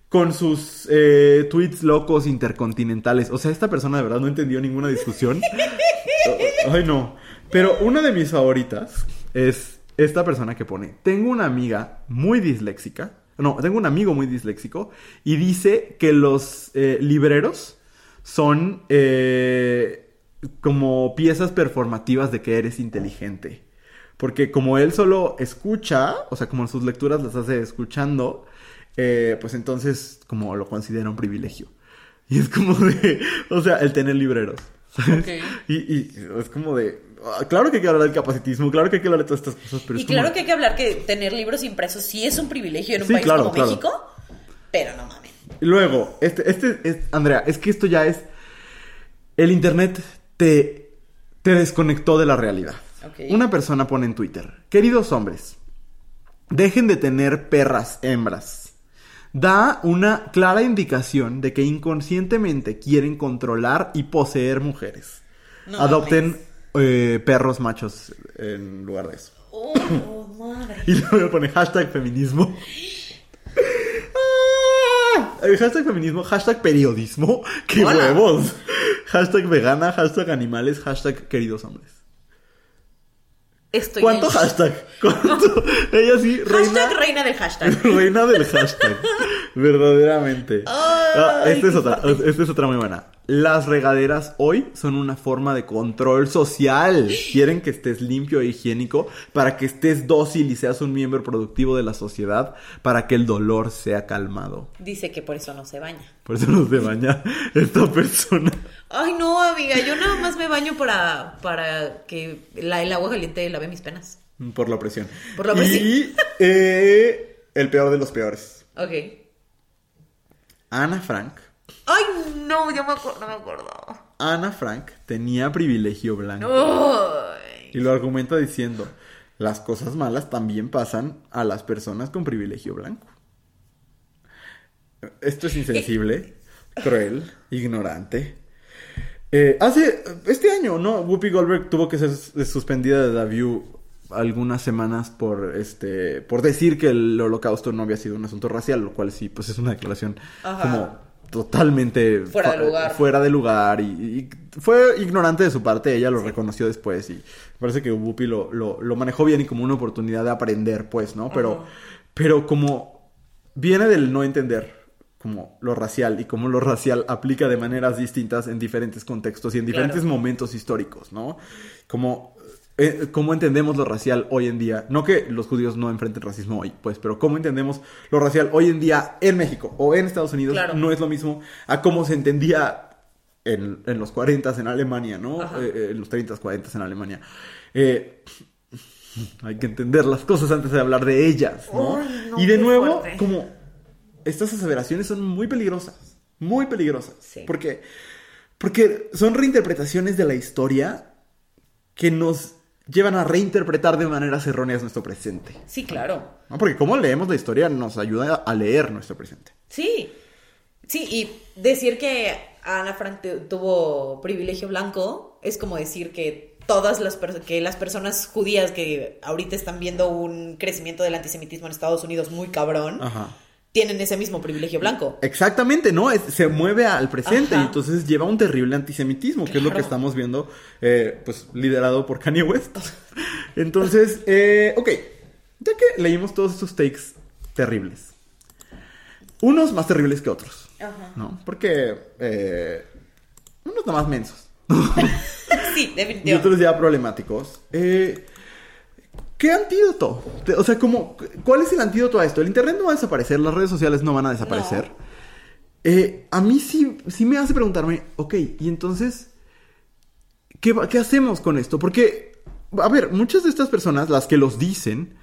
con sus eh, tweets locos intercontinentales. O sea, esta persona de verdad no entendió ninguna discusión. Ay, no. Pero una de mis favoritas es esta persona que pone, tengo una amiga muy disléxica, no, tengo un amigo muy disléxico y dice que los eh, libreros son eh, como piezas performativas de que eres inteligente. Porque como él solo escucha, o sea, como sus lecturas las hace escuchando, eh, pues entonces como lo considera un privilegio. Y es como de, o sea, el tener libreros. ¿sabes? Ok. Y, y es como de, ah, claro que hay que hablar del capacitismo, claro que hay que hablar de todas estas cosas, pero Y es como- claro que hay que hablar que tener libros impresos sí es un privilegio en un Sí, país claro, como claro. México, pero no mames. Luego, este, este, es, Andrea, es que esto ya es, el internet te, te desconectó de la realidad. Una persona pone en Twitter, queridos hombres, dejen de tener perras hembras. Da una clara indicación de que inconscientemente quieren controlar y poseer mujeres. No Adopten eh, perros machos en lugar de eso. Oh, madre. Y luego pone hashtag feminismo. Ah, el hashtag feminismo, hashtag periodismo. ¡Qué Hola. huevos! Hashtag vegana, hashtag animales, hashtag queridos hombres. Estoy ¿Cuánto hashtag? ¿Cuánto? Ella sí, reina, Hashtag reina del hashtag. reina del hashtag. Verdaderamente. Ah, Ay, esta, es otra, esta es otra muy buena. Las regaderas hoy son una forma de control social. Quieren que estés limpio e higiénico para que estés dócil y seas un miembro productivo de la sociedad para que el dolor sea calmado. Dice que por eso no se baña. Por eso no se baña esta persona. Ay, no, amiga, yo nada más me baño para, para que la- el agua caliente lave mis penas. Por la presión. Por la presión. Y eh, el peor de los peores. Ok. Ana Frank. Ay, no, yo me acuerdo, no me acuerdo. Ana Frank tenía privilegio blanco. Y lo argumenta diciendo, las cosas malas también pasan a las personas con privilegio blanco. Esto es insensible, cruel, ignorante. Eh, hace, este año, ¿no? Whoopi Goldberg tuvo que ser suspendida de The View algunas semanas por, este, por decir que el holocausto no había sido un asunto racial, lo cual sí, pues es una declaración Ajá. como totalmente Fuera de lugar. fuera de lugar y, y fue ignorante de su parte, ella lo reconoció después y parece que Whoopi lo, lo, lo manejó bien y como una oportunidad de aprender, pues, ¿no? Pero, pero como viene del no entender como lo racial y cómo lo racial aplica de maneras distintas en diferentes contextos y en diferentes Claro. momentos históricos, ¿no? Como eh, cómo entendemos lo racial hoy en día. No que los judíos no enfrenten racismo hoy, pues, pero cómo entendemos lo racial hoy en día en México o en Estados Unidos Claro. no es lo mismo a cómo se entendía en, en los 40 en Alemania, ¿no? Eh, eh, en los 30, 40 en Alemania. Eh, hay que entender las cosas antes de hablar de ellas, ¿no? Y de nuevo, fuerte. como estas aseveraciones son muy peligrosas, muy peligrosas. Sí. Porque, porque son reinterpretaciones de la historia que nos llevan a reinterpretar de maneras erróneas nuestro presente. Sí, claro. ¿no? Porque cómo leemos la historia nos ayuda a leer nuestro presente. Sí. Sí, y decir que Ana Frank tu- tuvo privilegio blanco es como decir que todas las que las personas judías que ahorita están viendo un crecimiento del antisemitismo en Estados Unidos muy cabrón Ajá. Tienen ese mismo privilegio blanco. Exactamente, ¿no? Es- se mueve al presente Ajá. y entonces lleva un terrible antisemitismo, que es lo que estamos viendo, eh, pues, liderado por Kanye West. Entonces, eh, ok, ya que leímos todos estos takes terribles, unos más terribles que otros, Ajá. ¿no? Porque eh, unos nada más mensos sí, y definitivamente. otros ya problemáticos. Eh, ¿Qué antídoto? O sea, como, ¿cuál es el antídoto a esto? El Internet no va a desaparecer, las redes sociales no van a desaparecer. Eh, a mí sí, sí me hace preguntarme, ok, y entonces, ¿qué, ¿qué hacemos con esto? Porque, a ver, muchas de estas personas, las que los dicen,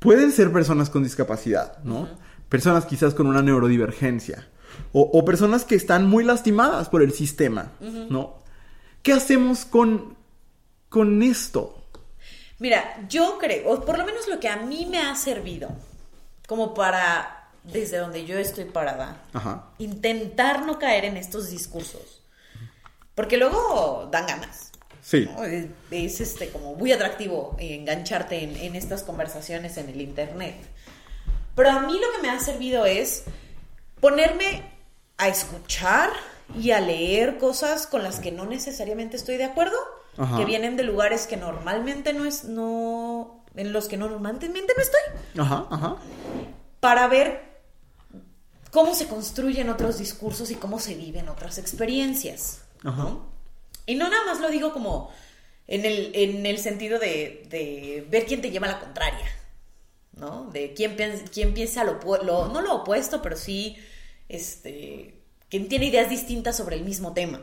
pueden ser personas con discapacidad, ¿no? Personas quizás con una neurodivergencia. O, o personas que están muy lastimadas por el sistema, ¿no? ¿Qué hacemos con, con esto? Mira, yo creo, o por lo menos lo que a mí me ha servido, como para, desde donde yo estoy parada, Ajá. intentar no caer en estos discursos. Porque luego dan ganas. Sí. ¿no? Es, es, este como muy atractivo engancharte en, en estas conversaciones en el internet. Pero a mí lo que me ha servido es ponerme a escuchar y a leer cosas con las que no necesariamente estoy de acuerdo, Ajá. que vienen de lugares que normalmente no es, no, en los que no normalmente no estoy Ajá, ajá. para ver cómo se construyen otros discursos y cómo se viven otras experiencias. Ajá. ¿no? Y no nada más lo digo como en el, en el sentido de, de ver quién te lleva a la contraria, ¿no? De quién, piensa, quién piensa lo, lo- no lo opuesto, pero sí, este, quién tiene ideas distintas sobre el mismo tema.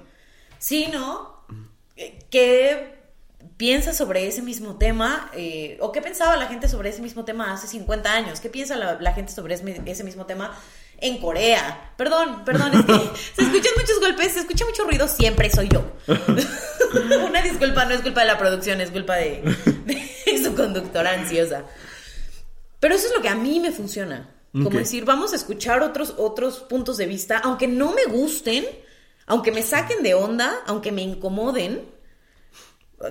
Sino, qué piensa sobre ese mismo tema, eh, o qué pensaba la gente sobre ese mismo tema hace 50 años, qué piensa la, la gente sobre ese, ese mismo tema en Corea. Perdón, perdón, es que se escuchan muchos golpes, se escucha mucho ruido, siempre soy yo. Una disculpa, no es culpa de la producción, es culpa de, de su conductora ansiosa. Pero eso es lo que a mí me funciona. Como decir, vamos a escuchar otros, otros puntos de vista, aunque no me gusten, aunque me saquen de onda, aunque me incomoden.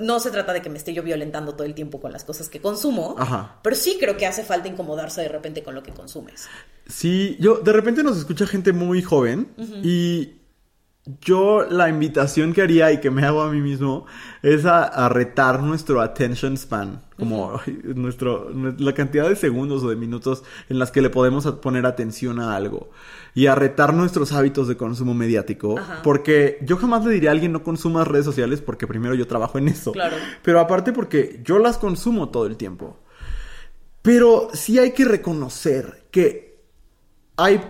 No se trata de que me esté yo violentando todo el tiempo con las cosas que consumo, Ajá. pero sí creo que hace falta incomodarse de repente con lo que consumes. Sí, yo de repente nos escucha gente muy joven y yo la invitación que haría y que me hago a mí mismo es a, a retar nuestro attention span, como nuestro, nue- la cantidad de segundos o de minutos en las que le podemos poner atención a algo y a retar nuestros hábitos de consumo mediático, porque yo jamás le diría a alguien no consumas redes sociales porque primero yo trabajo en eso, Claro. pero aparte porque yo las consumo todo el tiempo. Pero sí hay que reconocer que hay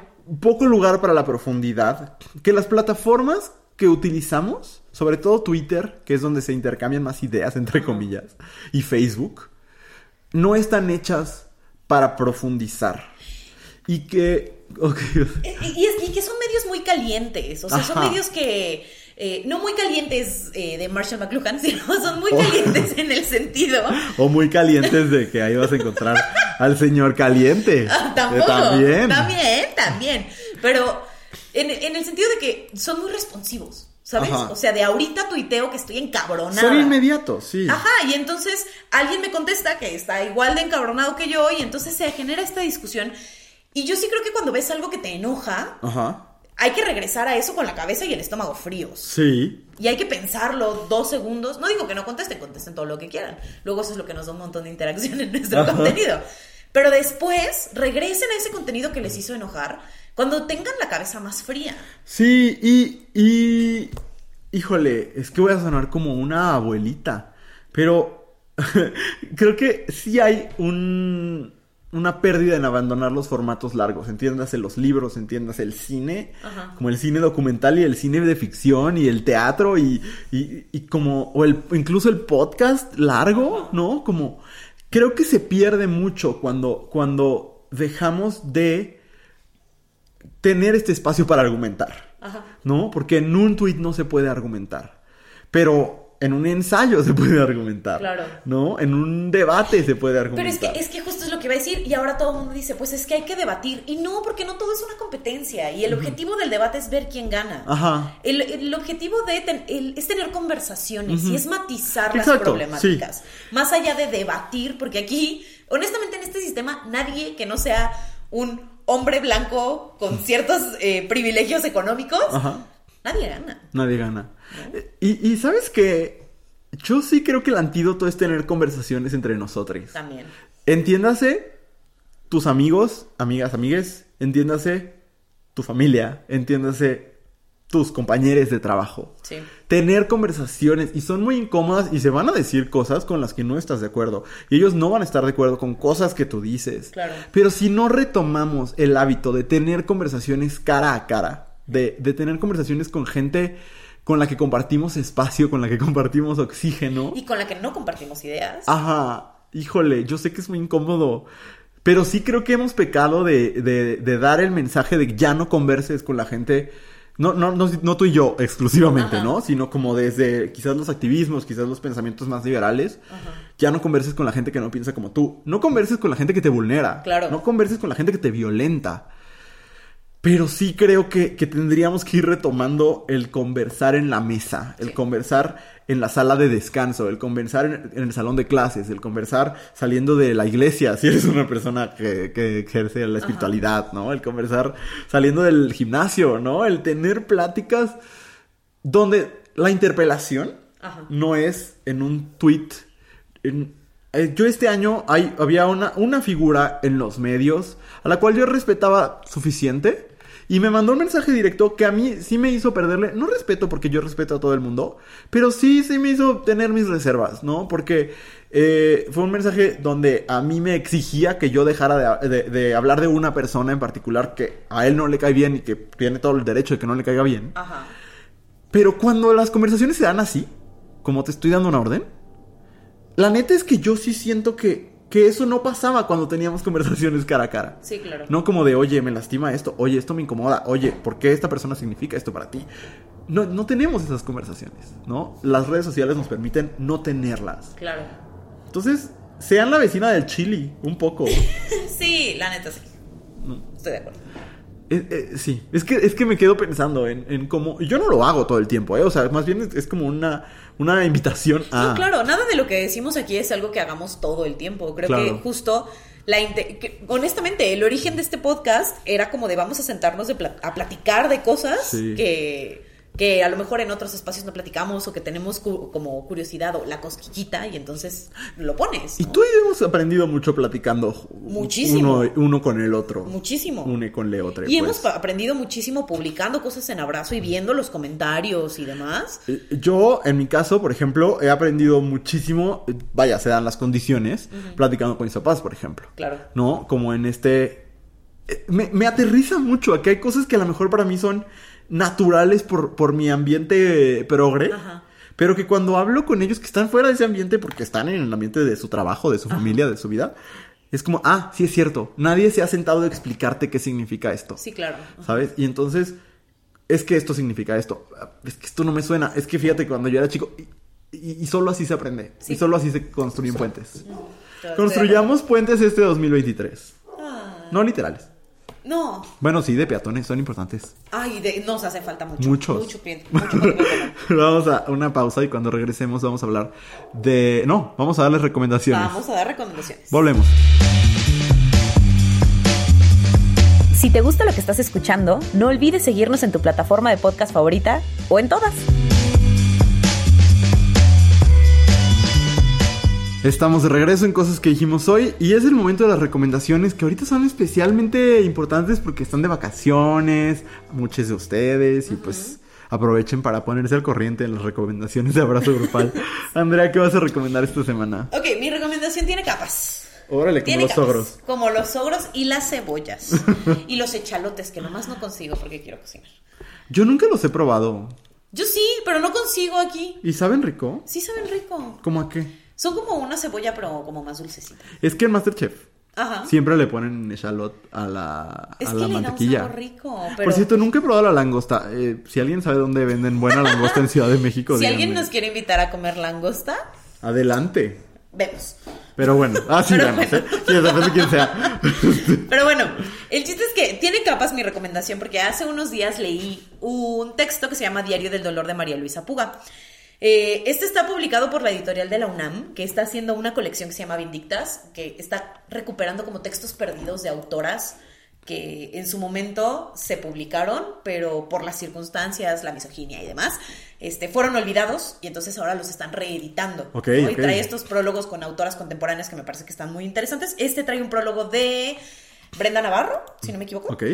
poco lugar para la profundidad, que las plataformas que utilizamos, sobre todo Twitter, que es donde se intercambian más ideas, entre comillas, y Facebook, no están hechas para profundizar. Y que... Y, y es- y que son medios muy calientes, o sea, son medios que, eh, no muy calientes eh, de Marshall McLuhan, sino son muy Oh. calientes en el sentido. o muy calientes de que ahí vas a encontrar al señor caliente. Ah, tampoco. también. También, también. Pero en, en el sentido de que son muy responsivos, ¿sabes? Ajá. O sea, de ahorita tuiteo que estoy encabronada. Son inmediatos, sí. Ajá, y entonces alguien me contesta que está igual de encabronado que yo y entonces se genera esta discusión. Y yo sí creo que cuando ves algo que te enoja, Ajá. Hay que regresar a eso con la cabeza y el estómago fríos. Sí. Y hay que pensarlo dos segundos. No digo que no contesten, contesten todo lo que quieran. Luego eso es lo que nos da un montón de interacción en nuestro Ajá. contenido. Pero después regresen a ese contenido que les hizo enojar cuando tengan la cabeza más fría. Sí, y, y... Híjole, es que voy a sonar como una abuelita, pero creo que sí hay un, una pérdida en abandonar los formatos largos, entiéndase los libros, entiéndase el cine, Ajá. como el cine documental y el cine de ficción y el teatro y, y, y como, o el, incluso el podcast largo, ¿no? Como creo que se pierde mucho cuando, cuando dejamos de tener este espacio para argumentar. Ajá. ¿No? Porque en un tweet no se puede argumentar. Pero en un ensayo se puede argumentar. Claro. ¿No? En un debate se puede Pero argumentar. es que, es que justo es lo que iba a decir y ahora todo el mundo dice, pues es que hay que debatir. Y no, porque no todo es una competencia y el objetivo del debate es ver quién gana. Ajá. El, el objetivo de ten- el- es tener conversaciones y es matizar las problemáticas. Más allá de debatir, porque aquí, honestamente, en este sistema, nadie que no sea un hombre blanco con ciertos eh, privilegios económicos, Ajá. nadie gana. Nadie gana. Y, y sabes que yo sí creo que el antídoto es tener conversaciones entre nosotros. También. Entiéndase tus amigos, amigas, amigues, entiéndase tu familia, entiéndase tus compañeros de trabajo. Sí. Tener conversaciones y son muy incómodas y se van a decir cosas con las que no estás de acuerdo. Y ellos no van a estar de acuerdo con cosas que tú dices. Claro. Pero si no retomamos el hábito de tener conversaciones cara a cara, de, de tener conversaciones con gente con la que compartimos espacio, con la que compartimos oxígeno. Y con la que no compartimos ideas. Ajá, híjole, yo sé que es muy incómodo. Pero sí creo que hemos pecado de, de- de dar el mensaje de ya no converses con la gente. No, no, no, no tú y yo exclusivamente, Ajá. ¿no? Sino como desde quizás los activismos, quizás los pensamientos más liberales. Ya no converses con la gente que no piensa como tú. No converses con la gente que te vulnera. Claro. No converses con la gente que te violenta. Pero sí creo que, que tendríamos que ir retomando el conversar en la mesa, el Sí. conversar en la sala de descanso, el conversar en, en el salón de clases, el conversar saliendo de la iglesia, si eres una persona que, que ejerce la espiritualidad, ¿no? El conversar saliendo del gimnasio, ¿no? El tener pláticas donde la interpelación Ajá. no es en un tweet. en- eh, yo este año hay, había una, una figura en los medios a la cual yo respetaba suficiente y me mandó un mensaje directo que a mí sí me hizo perderle, no respeto porque yo respeto a todo el mundo, pero sí, sí me hizo tener mis reservas, ¿no? Porque eh, fue un mensaje donde a mí me exigía que yo dejara de, de- de hablar de una persona en particular que a él no le cae bien y que tiene todo el derecho de que no le caiga bien. Ajá. Pero cuando las conversaciones se dan así, como te estoy dando una orden, la neta es que yo sí siento que, que eso no pasaba cuando teníamos conversaciones cara a cara. Sí, claro. No como de, oye, me lastima esto, oye, esto me incomoda, oye, ¿por qué esta persona significa esto para ti? No, no tenemos esas conversaciones, ¿no? Las redes sociales nos permiten no tenerlas. Claro. Entonces, sean la vecina del chili, un poco. Sí, la neta sí. No. Estoy de acuerdo. Eh, eh, sí, es que, es que me quedo pensando en, en cómo... Yo no lo hago todo el tiempo, ¿eh? O sea, más bien es, es como una, una invitación a... No, claro, nada de lo que decimos aquí es algo que hagamos todo el tiempo. Creo Claro. que justo la que, honestamente, el origen de este podcast era como de vamos a sentarnos de a platicar de cosas Sí. que, que a lo mejor en otros espacios no platicamos o que tenemos cu- como curiosidad o la cosquillita y entonces lo pones. Y tú y yo hemos aprendido mucho platicando Muchísimo. Uno, uno con el otro. Muchísimo. Uno con el otro. Y pues. hemos pa- aprendido muchísimo publicando cosas en abrazo y viendo los comentarios y demás. Eh, Yo, en mi caso, por ejemplo, he aprendido muchísimo, vaya, se dan las condiciones, platicando con mis papás, por ejemplo. Claro. ¿No? Como en este... eh, Me, me aterriza mucho a que hay cosas que a lo mejor para mí son naturales por, por mi ambiente progre. Ajá. Pero que cuando hablo con ellos que están fuera de ese ambiente porque están en el ambiente de su trabajo, de su familia, de su vida, es como, ah, sí es cierto, nadie se ha sentado a explicarte qué significa esto. Sí, claro. ¿Sabes? Y entonces, es que esto significa esto. Es que esto no me suena. Es que fíjate, cuando yo era chico, y, y- y solo así se aprende. Sí. Y solo así se construyen puentes. Construyamos puentes este 2023. Ah, No literales. No. Bueno, sí, de peatones, son importantes. Ay, de- nos hace falta mucho. Muchos. Mucho. Mucho tiempo. vamos a una pausa y cuando regresemos vamos a hablar de... No, vamos a darles recomendaciones. Vamos a dar recomendaciones. Volvemos. Si te gusta lo que estás escuchando, no olvides seguirnos en tu plataforma de podcast favorita o en todas. Estamos de regreso en cosas que dijimos hoy y es el momento de las recomendaciones que ahorita son especialmente importantes porque están de vacaciones, muchos de ustedes y pues aprovechen para ponerse al corriente en las recomendaciones de abrazo grupal. Andrea, ¿qué vas a recomendar esta semana? Ok, mi recomendación tiene capas. Órale, como Tiene los capas. ogros. Como los ogros y las cebollas. y los echalotes, que nomás no consigo porque quiero cocinar. Yo nunca los he probado. Yo sí, pero no consigo aquí. ¿Y saben rico? Sí saben rico. ¿Cómo a qué? Son como una cebolla, pero como más dulcecita. Es que en Masterchef Ajá. siempre le ponen echalot a la, Es a que la le da un mantequilla. sabor rico, pero Por cierto, nunca he probado la langosta. Eh, si alguien sabe dónde venden buena langosta en Ciudad de México, si alguien nos quiere invitar a comer langosta, Adelante. vemos. Pero bueno, ah, sí, Pero vemos, ¿eh? Sí, depende de quién sea. Pero bueno, el chiste es que tiene capas mi recomendación porque hace unos días leí un texto que se llama Diario del Dolor de María Luisa Puga. Eh, este está publicado por la editorial de la UNAM, que está haciendo una colección que se llama Vindictas, que está recuperando como textos perdidos de autoras que en su momento se publicaron, pero por las circunstancias, la misoginia y demás, este, fueron olvidados y entonces ahora los están reeditando. Ok, ¿no? Y ok. trae estos prólogos con autoras contemporáneas que me parece que están muy interesantes. Este trae un prólogo de Brenda Navarro, si no me equivoco. Ok.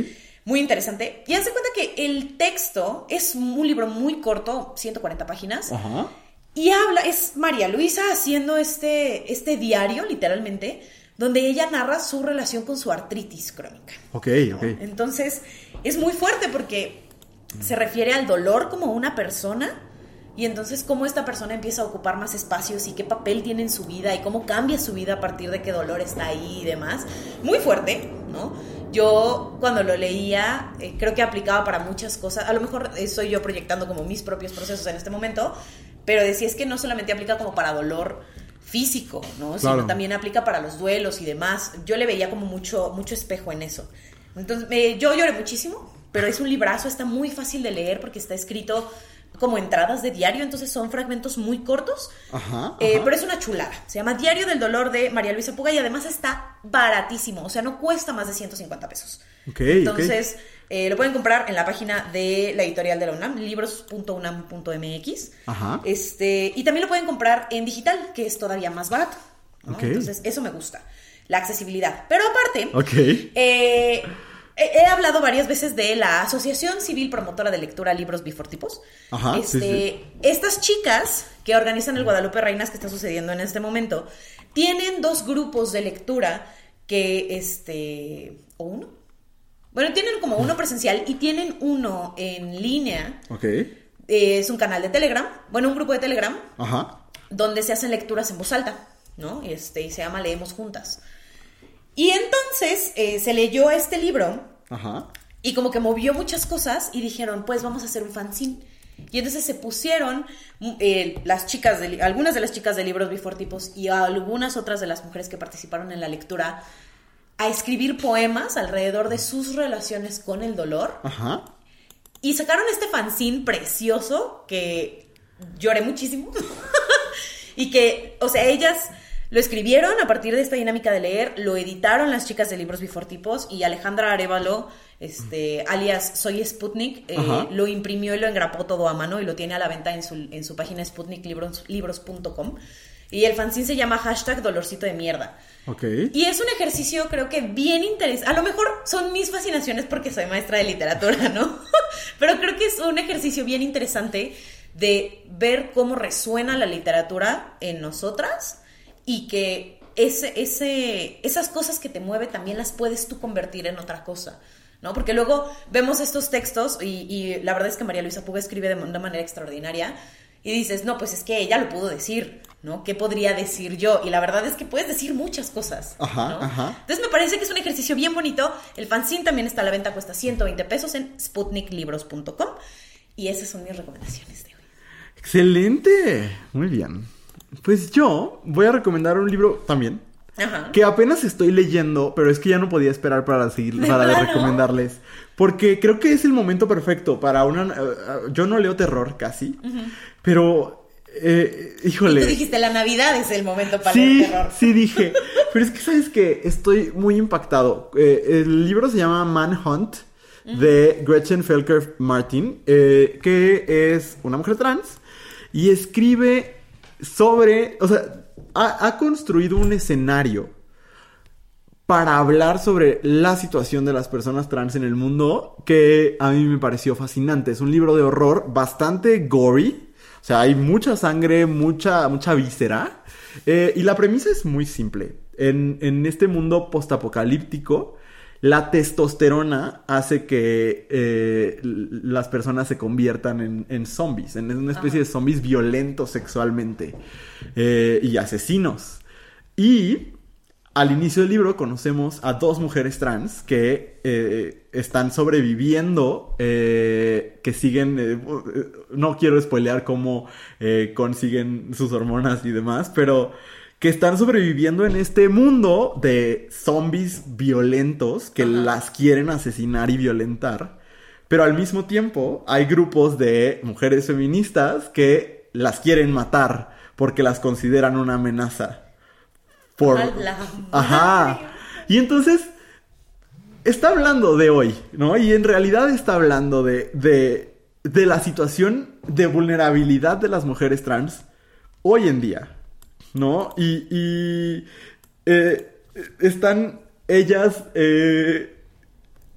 Muy interesante. Y de cuenta que el texto es un libro muy corto, 140 páginas. Ajá. Y habla, es María Luisa haciendo este, este diario, literalmente, donde ella narra su relación con su artritis crónica. Ok, ok. Entonces, es muy fuerte porque se refiere al dolor como una persona y entonces cómo esta persona empieza a ocupar más espacios y qué papel tiene en su vida y cómo cambia su vida a partir de que dolor está ahí y demás. Muy fuerte, ¿no? Yo cuando lo leía eh, creo que aplicaba para muchas cosas. A lo mejor estoy yo proyectando como mis propios procesos en este momento, pero decía es que no solamente aplica como para dolor físico, ¿no? Claro. Sino también aplica para los duelos y demás. Yo le veía como mucho, mucho espejo en eso. Entonces, yo lloré muchísimo, pero es un librazo, está muy fácil de leer porque está escrito como entradas de diario, entonces son fragmentos muy cortos, Ajá, eh, ajá. pero es una chulada. Se llama Diario del Dolor de María Luisa Puga y además está baratísimo, o sea, no cuesta más de 150 pesos. Ok, ok. Entonces, eh, lo pueden comprar en la página de la editorial de la UNAM, libros.unam.mx. Ajá. Este, y también lo pueden comprar en digital, que es todavía más barato. ¿no? Ok. Entonces, eso me gusta. La accesibilidad. Pero aparte, Ok. eh, he, hablado varias veces de la Asociación Civil Promotora de Lectura Libros Bifortipos. Ajá, Este, sí. Estas chicas que organizan el Guadalupe Reinas que está sucediendo en este momento, tienen dos grupos de lectura que, este, o uno. Bueno, tienen como uno presencial y tienen uno en línea. Ok. Eh, es un canal de Telegram, bueno, un grupo de Telegram Ajá. donde se hacen lecturas en voz alta, ¿no? Este, y se llama Leemos Juntas. Y entonces eh, se leyó este libro Ajá. y como que movió muchas cosas y dijeron, pues vamos a hacer un fanzine. Y entonces se pusieron eh, las chicas, de, algunas de las chicas de libros bifortipos y algunas otras de las mujeres que participaron en la lectura a escribir poemas alrededor de sus relaciones con el dolor. Ajá. Y sacaron este fanzine precioso que lloré muchísimo. y que, o sea, ellas lo escribieron a partir de esta dinámica de leer, lo editaron las chicas de libros bifortipos y Alejandra Arevalo, este, alias Soy Sputnik, eh, lo imprimió y lo engrapó todo a mano y lo tiene a la venta en su, en su página sputniklibros.com. Y el fanzine se llama hashtag dolorcito de mierda. Y es un ejercicio creo que bien interesante. A lo mejor son mis fascinaciones porque soy maestra de literatura, ¿no? Pero creo que es un ejercicio bien interesante de ver cómo resuena la literatura en nosotras y que ese, ese, esas cosas que te mueve también las puedes tú convertir en otra cosa. ¿no? Porque luego vemos estos textos y, y la verdad es que María Luisa Puga escribe de una manera extraordinaria y dices, no, pues es que ella lo pudo decir, ¿no? ¿Qué podría decir yo? Y la verdad es que puedes decir muchas cosas. Ajá, ¿no? ajá. Entonces me parece que es un ejercicio bien bonito. El fanzine también está a la venta, cuesta 120 pesos en sputniklibros.com. Y esas son mis recomendaciones de hoy. Excelente. Muy bien. Pues yo voy a recomendar un libro también. Ajá. Que apenas estoy leyendo, pero es que ya no podía esperar para seguir, ¿De para recomendarles. Porque creo que es el momento perfecto para una. eh, eh, yo no leo terror casi, pero. eh, Y híjole. tú dijiste, la Navidad es el momento para Sí, leer terror. sí dije. Pero es que sabes que estoy muy impactado. Eh, el libro se llama Manhunt de Gretchen Felker Martin, eh, que es una mujer trans y escribe sobre, o sea, ha, ha construido un escenario para hablar sobre la situación de las personas trans en el mundo que a mí me pareció fascinante. Es un libro de horror bastante gory. O sea, hay mucha sangre, mucha, mucha víscera. Eh, y la premisa es muy simple. En, en este mundo postapocalíptico, la testosterona hace que eh, las personas se conviertan en, en zombies, en una especie de zombies violentos sexualmente eh, y asesinos. Y al inicio del libro conocemos a dos mujeres trans que eh, están sobreviviendo, eh, que siguen, eh, no quiero spoilear cómo consiguen sus hormonas y demás, pero que están sobreviviendo en este mundo de zombies violentos que las quieren asesinar y violentar. Pero al mismo tiempo hay grupos de mujeres feministas que las quieren matar porque las consideran una amenaza. Por... Ajá. Y entonces, está hablando de hoy, ¿no? Y en realidad está hablando de, de, de la situación de vulnerabilidad de las mujeres trans hoy en día, ¿no? Y, y eh, están ellas... Eh,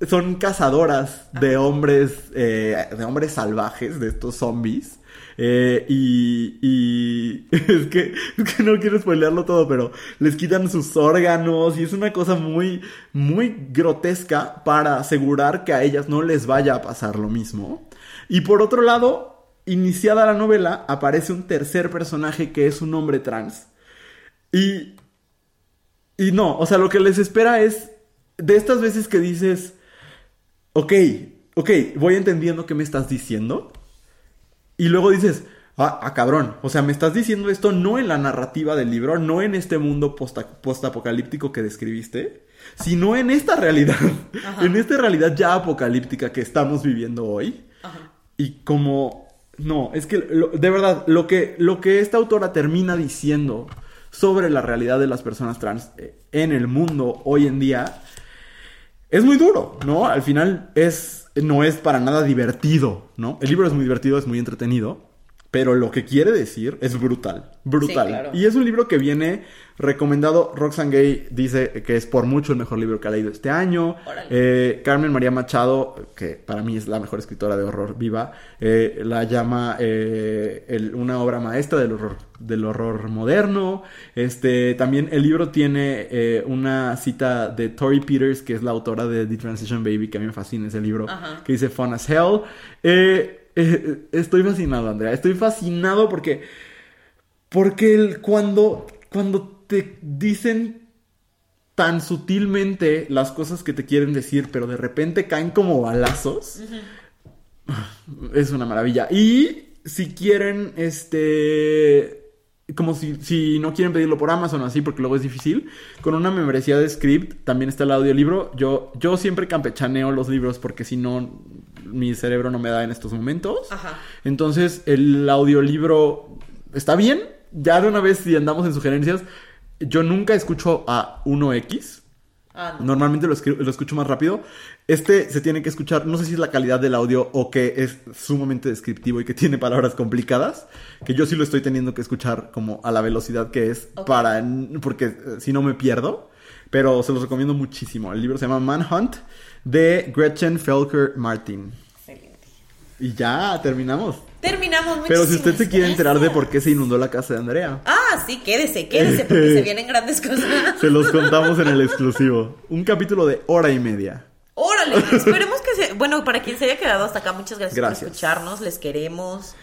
son cazadoras de hombres, eh, de hombres salvajes, de estos zombies. Eh, y, y es, que, es que no quiero spoilearlo todo, pero les quitan sus órganos y es una cosa muy, muy grotesca para asegurar que a ellas no les vaya a pasar lo mismo. Y por otro lado, iniciada la novela, aparece un tercer personaje que es un hombre trans. Y, y no, o sea, lo que les espera es de estas veces que dices, ok, ok, voy entendiendo qué me estás diciendo. Y luego dices, ah, ah, cabrón, o sea, me estás diciendo esto no en la narrativa del libro, no en este mundo postapocalíptico que describiste, sino en esta realidad, en esta realidad ya apocalíptica que estamos viviendo hoy. Y como, no, es que de verdad, lo que, lo que esta autora termina diciendo sobre la realidad de las personas trans eh, en el mundo hoy en día es muy duro, ¿no? Al final es no es para nada divertido, ¿no? El libro es muy divertido, es muy entretenido, pero lo que quiere decir es brutal, brutal. Y es un libro que viene recomendado. Roxane Gay dice que es por mucho el mejor libro que ha leído este año. Eh, Carmen María Machado, que para mí es la mejor escritora de horror viva, eh, la llama eh, una obra maestra del horror, del horror moderno. Este, también el libro tiene una cita de Tori Peters, que es la autora de The Transition Baby, que a mí me fascina ese libro, que dice Fun as Hell. Estoy fascinado, Andrea. Estoy fascinado porque. Porque el, cuando, cuando te dicen tan sutilmente las cosas que te quieren decir, pero de repente caen como balazos. Es una maravilla. Y si quieren, este. Como si, si no quieren pedirlo por Amazon así, porque luego es difícil. Con una membresía de script, también está el audiolibro. Yo, yo siempre campechaneo los libros porque si no, mi cerebro no me da en estos momentos. Entonces, el audiolibro está bien. Ya de una vez, si andamos en sugerencias, yo nunca escucho a 1X. Ah, Normalmente lo, escucho más rápido. Este se tiene que escuchar, no sé si es la calidad del audio o que es sumamente descriptivo y que tiene palabras complicadas, que yo sí lo estoy teniendo que escuchar como a la velocidad que es para, porque eh, si no me pierdo, pero se los recomiendo muchísimo. El libro se llama Manhunt de Gretchen Felker Martin. Excelente. Y ya, terminamos. Terminamos. Pero si usted se quiere enterar de por qué se inundó la casa de Andrea. Ah, sí, quédese, quédese, porque se vienen grandes cosas. se los contamos en el exclusivo. Un capítulo de hora y media. Órale, esperemos que se... Bueno, para quien se haya quedado hasta acá, muchas gracias, por escucharnos, les queremos.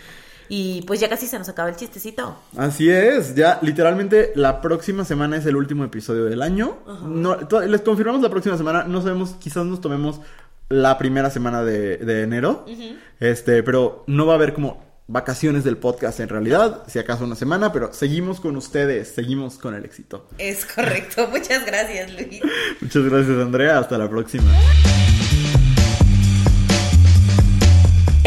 Y pues ya casi se nos acaba el chistecito. Así es, ya literalmente la próxima semana es el último episodio del año. No, les confirmamos la próxima semana, no sabemos, quizás nos tomemos la primera semana de, enero. Este, pero no va a haber como vacaciones del podcast en realidad, si acaso una semana, pero seguimos con ustedes, seguimos con el éxito. Es correcto, muchas gracias Luis. Muchas gracias Andrea, hasta la próxima.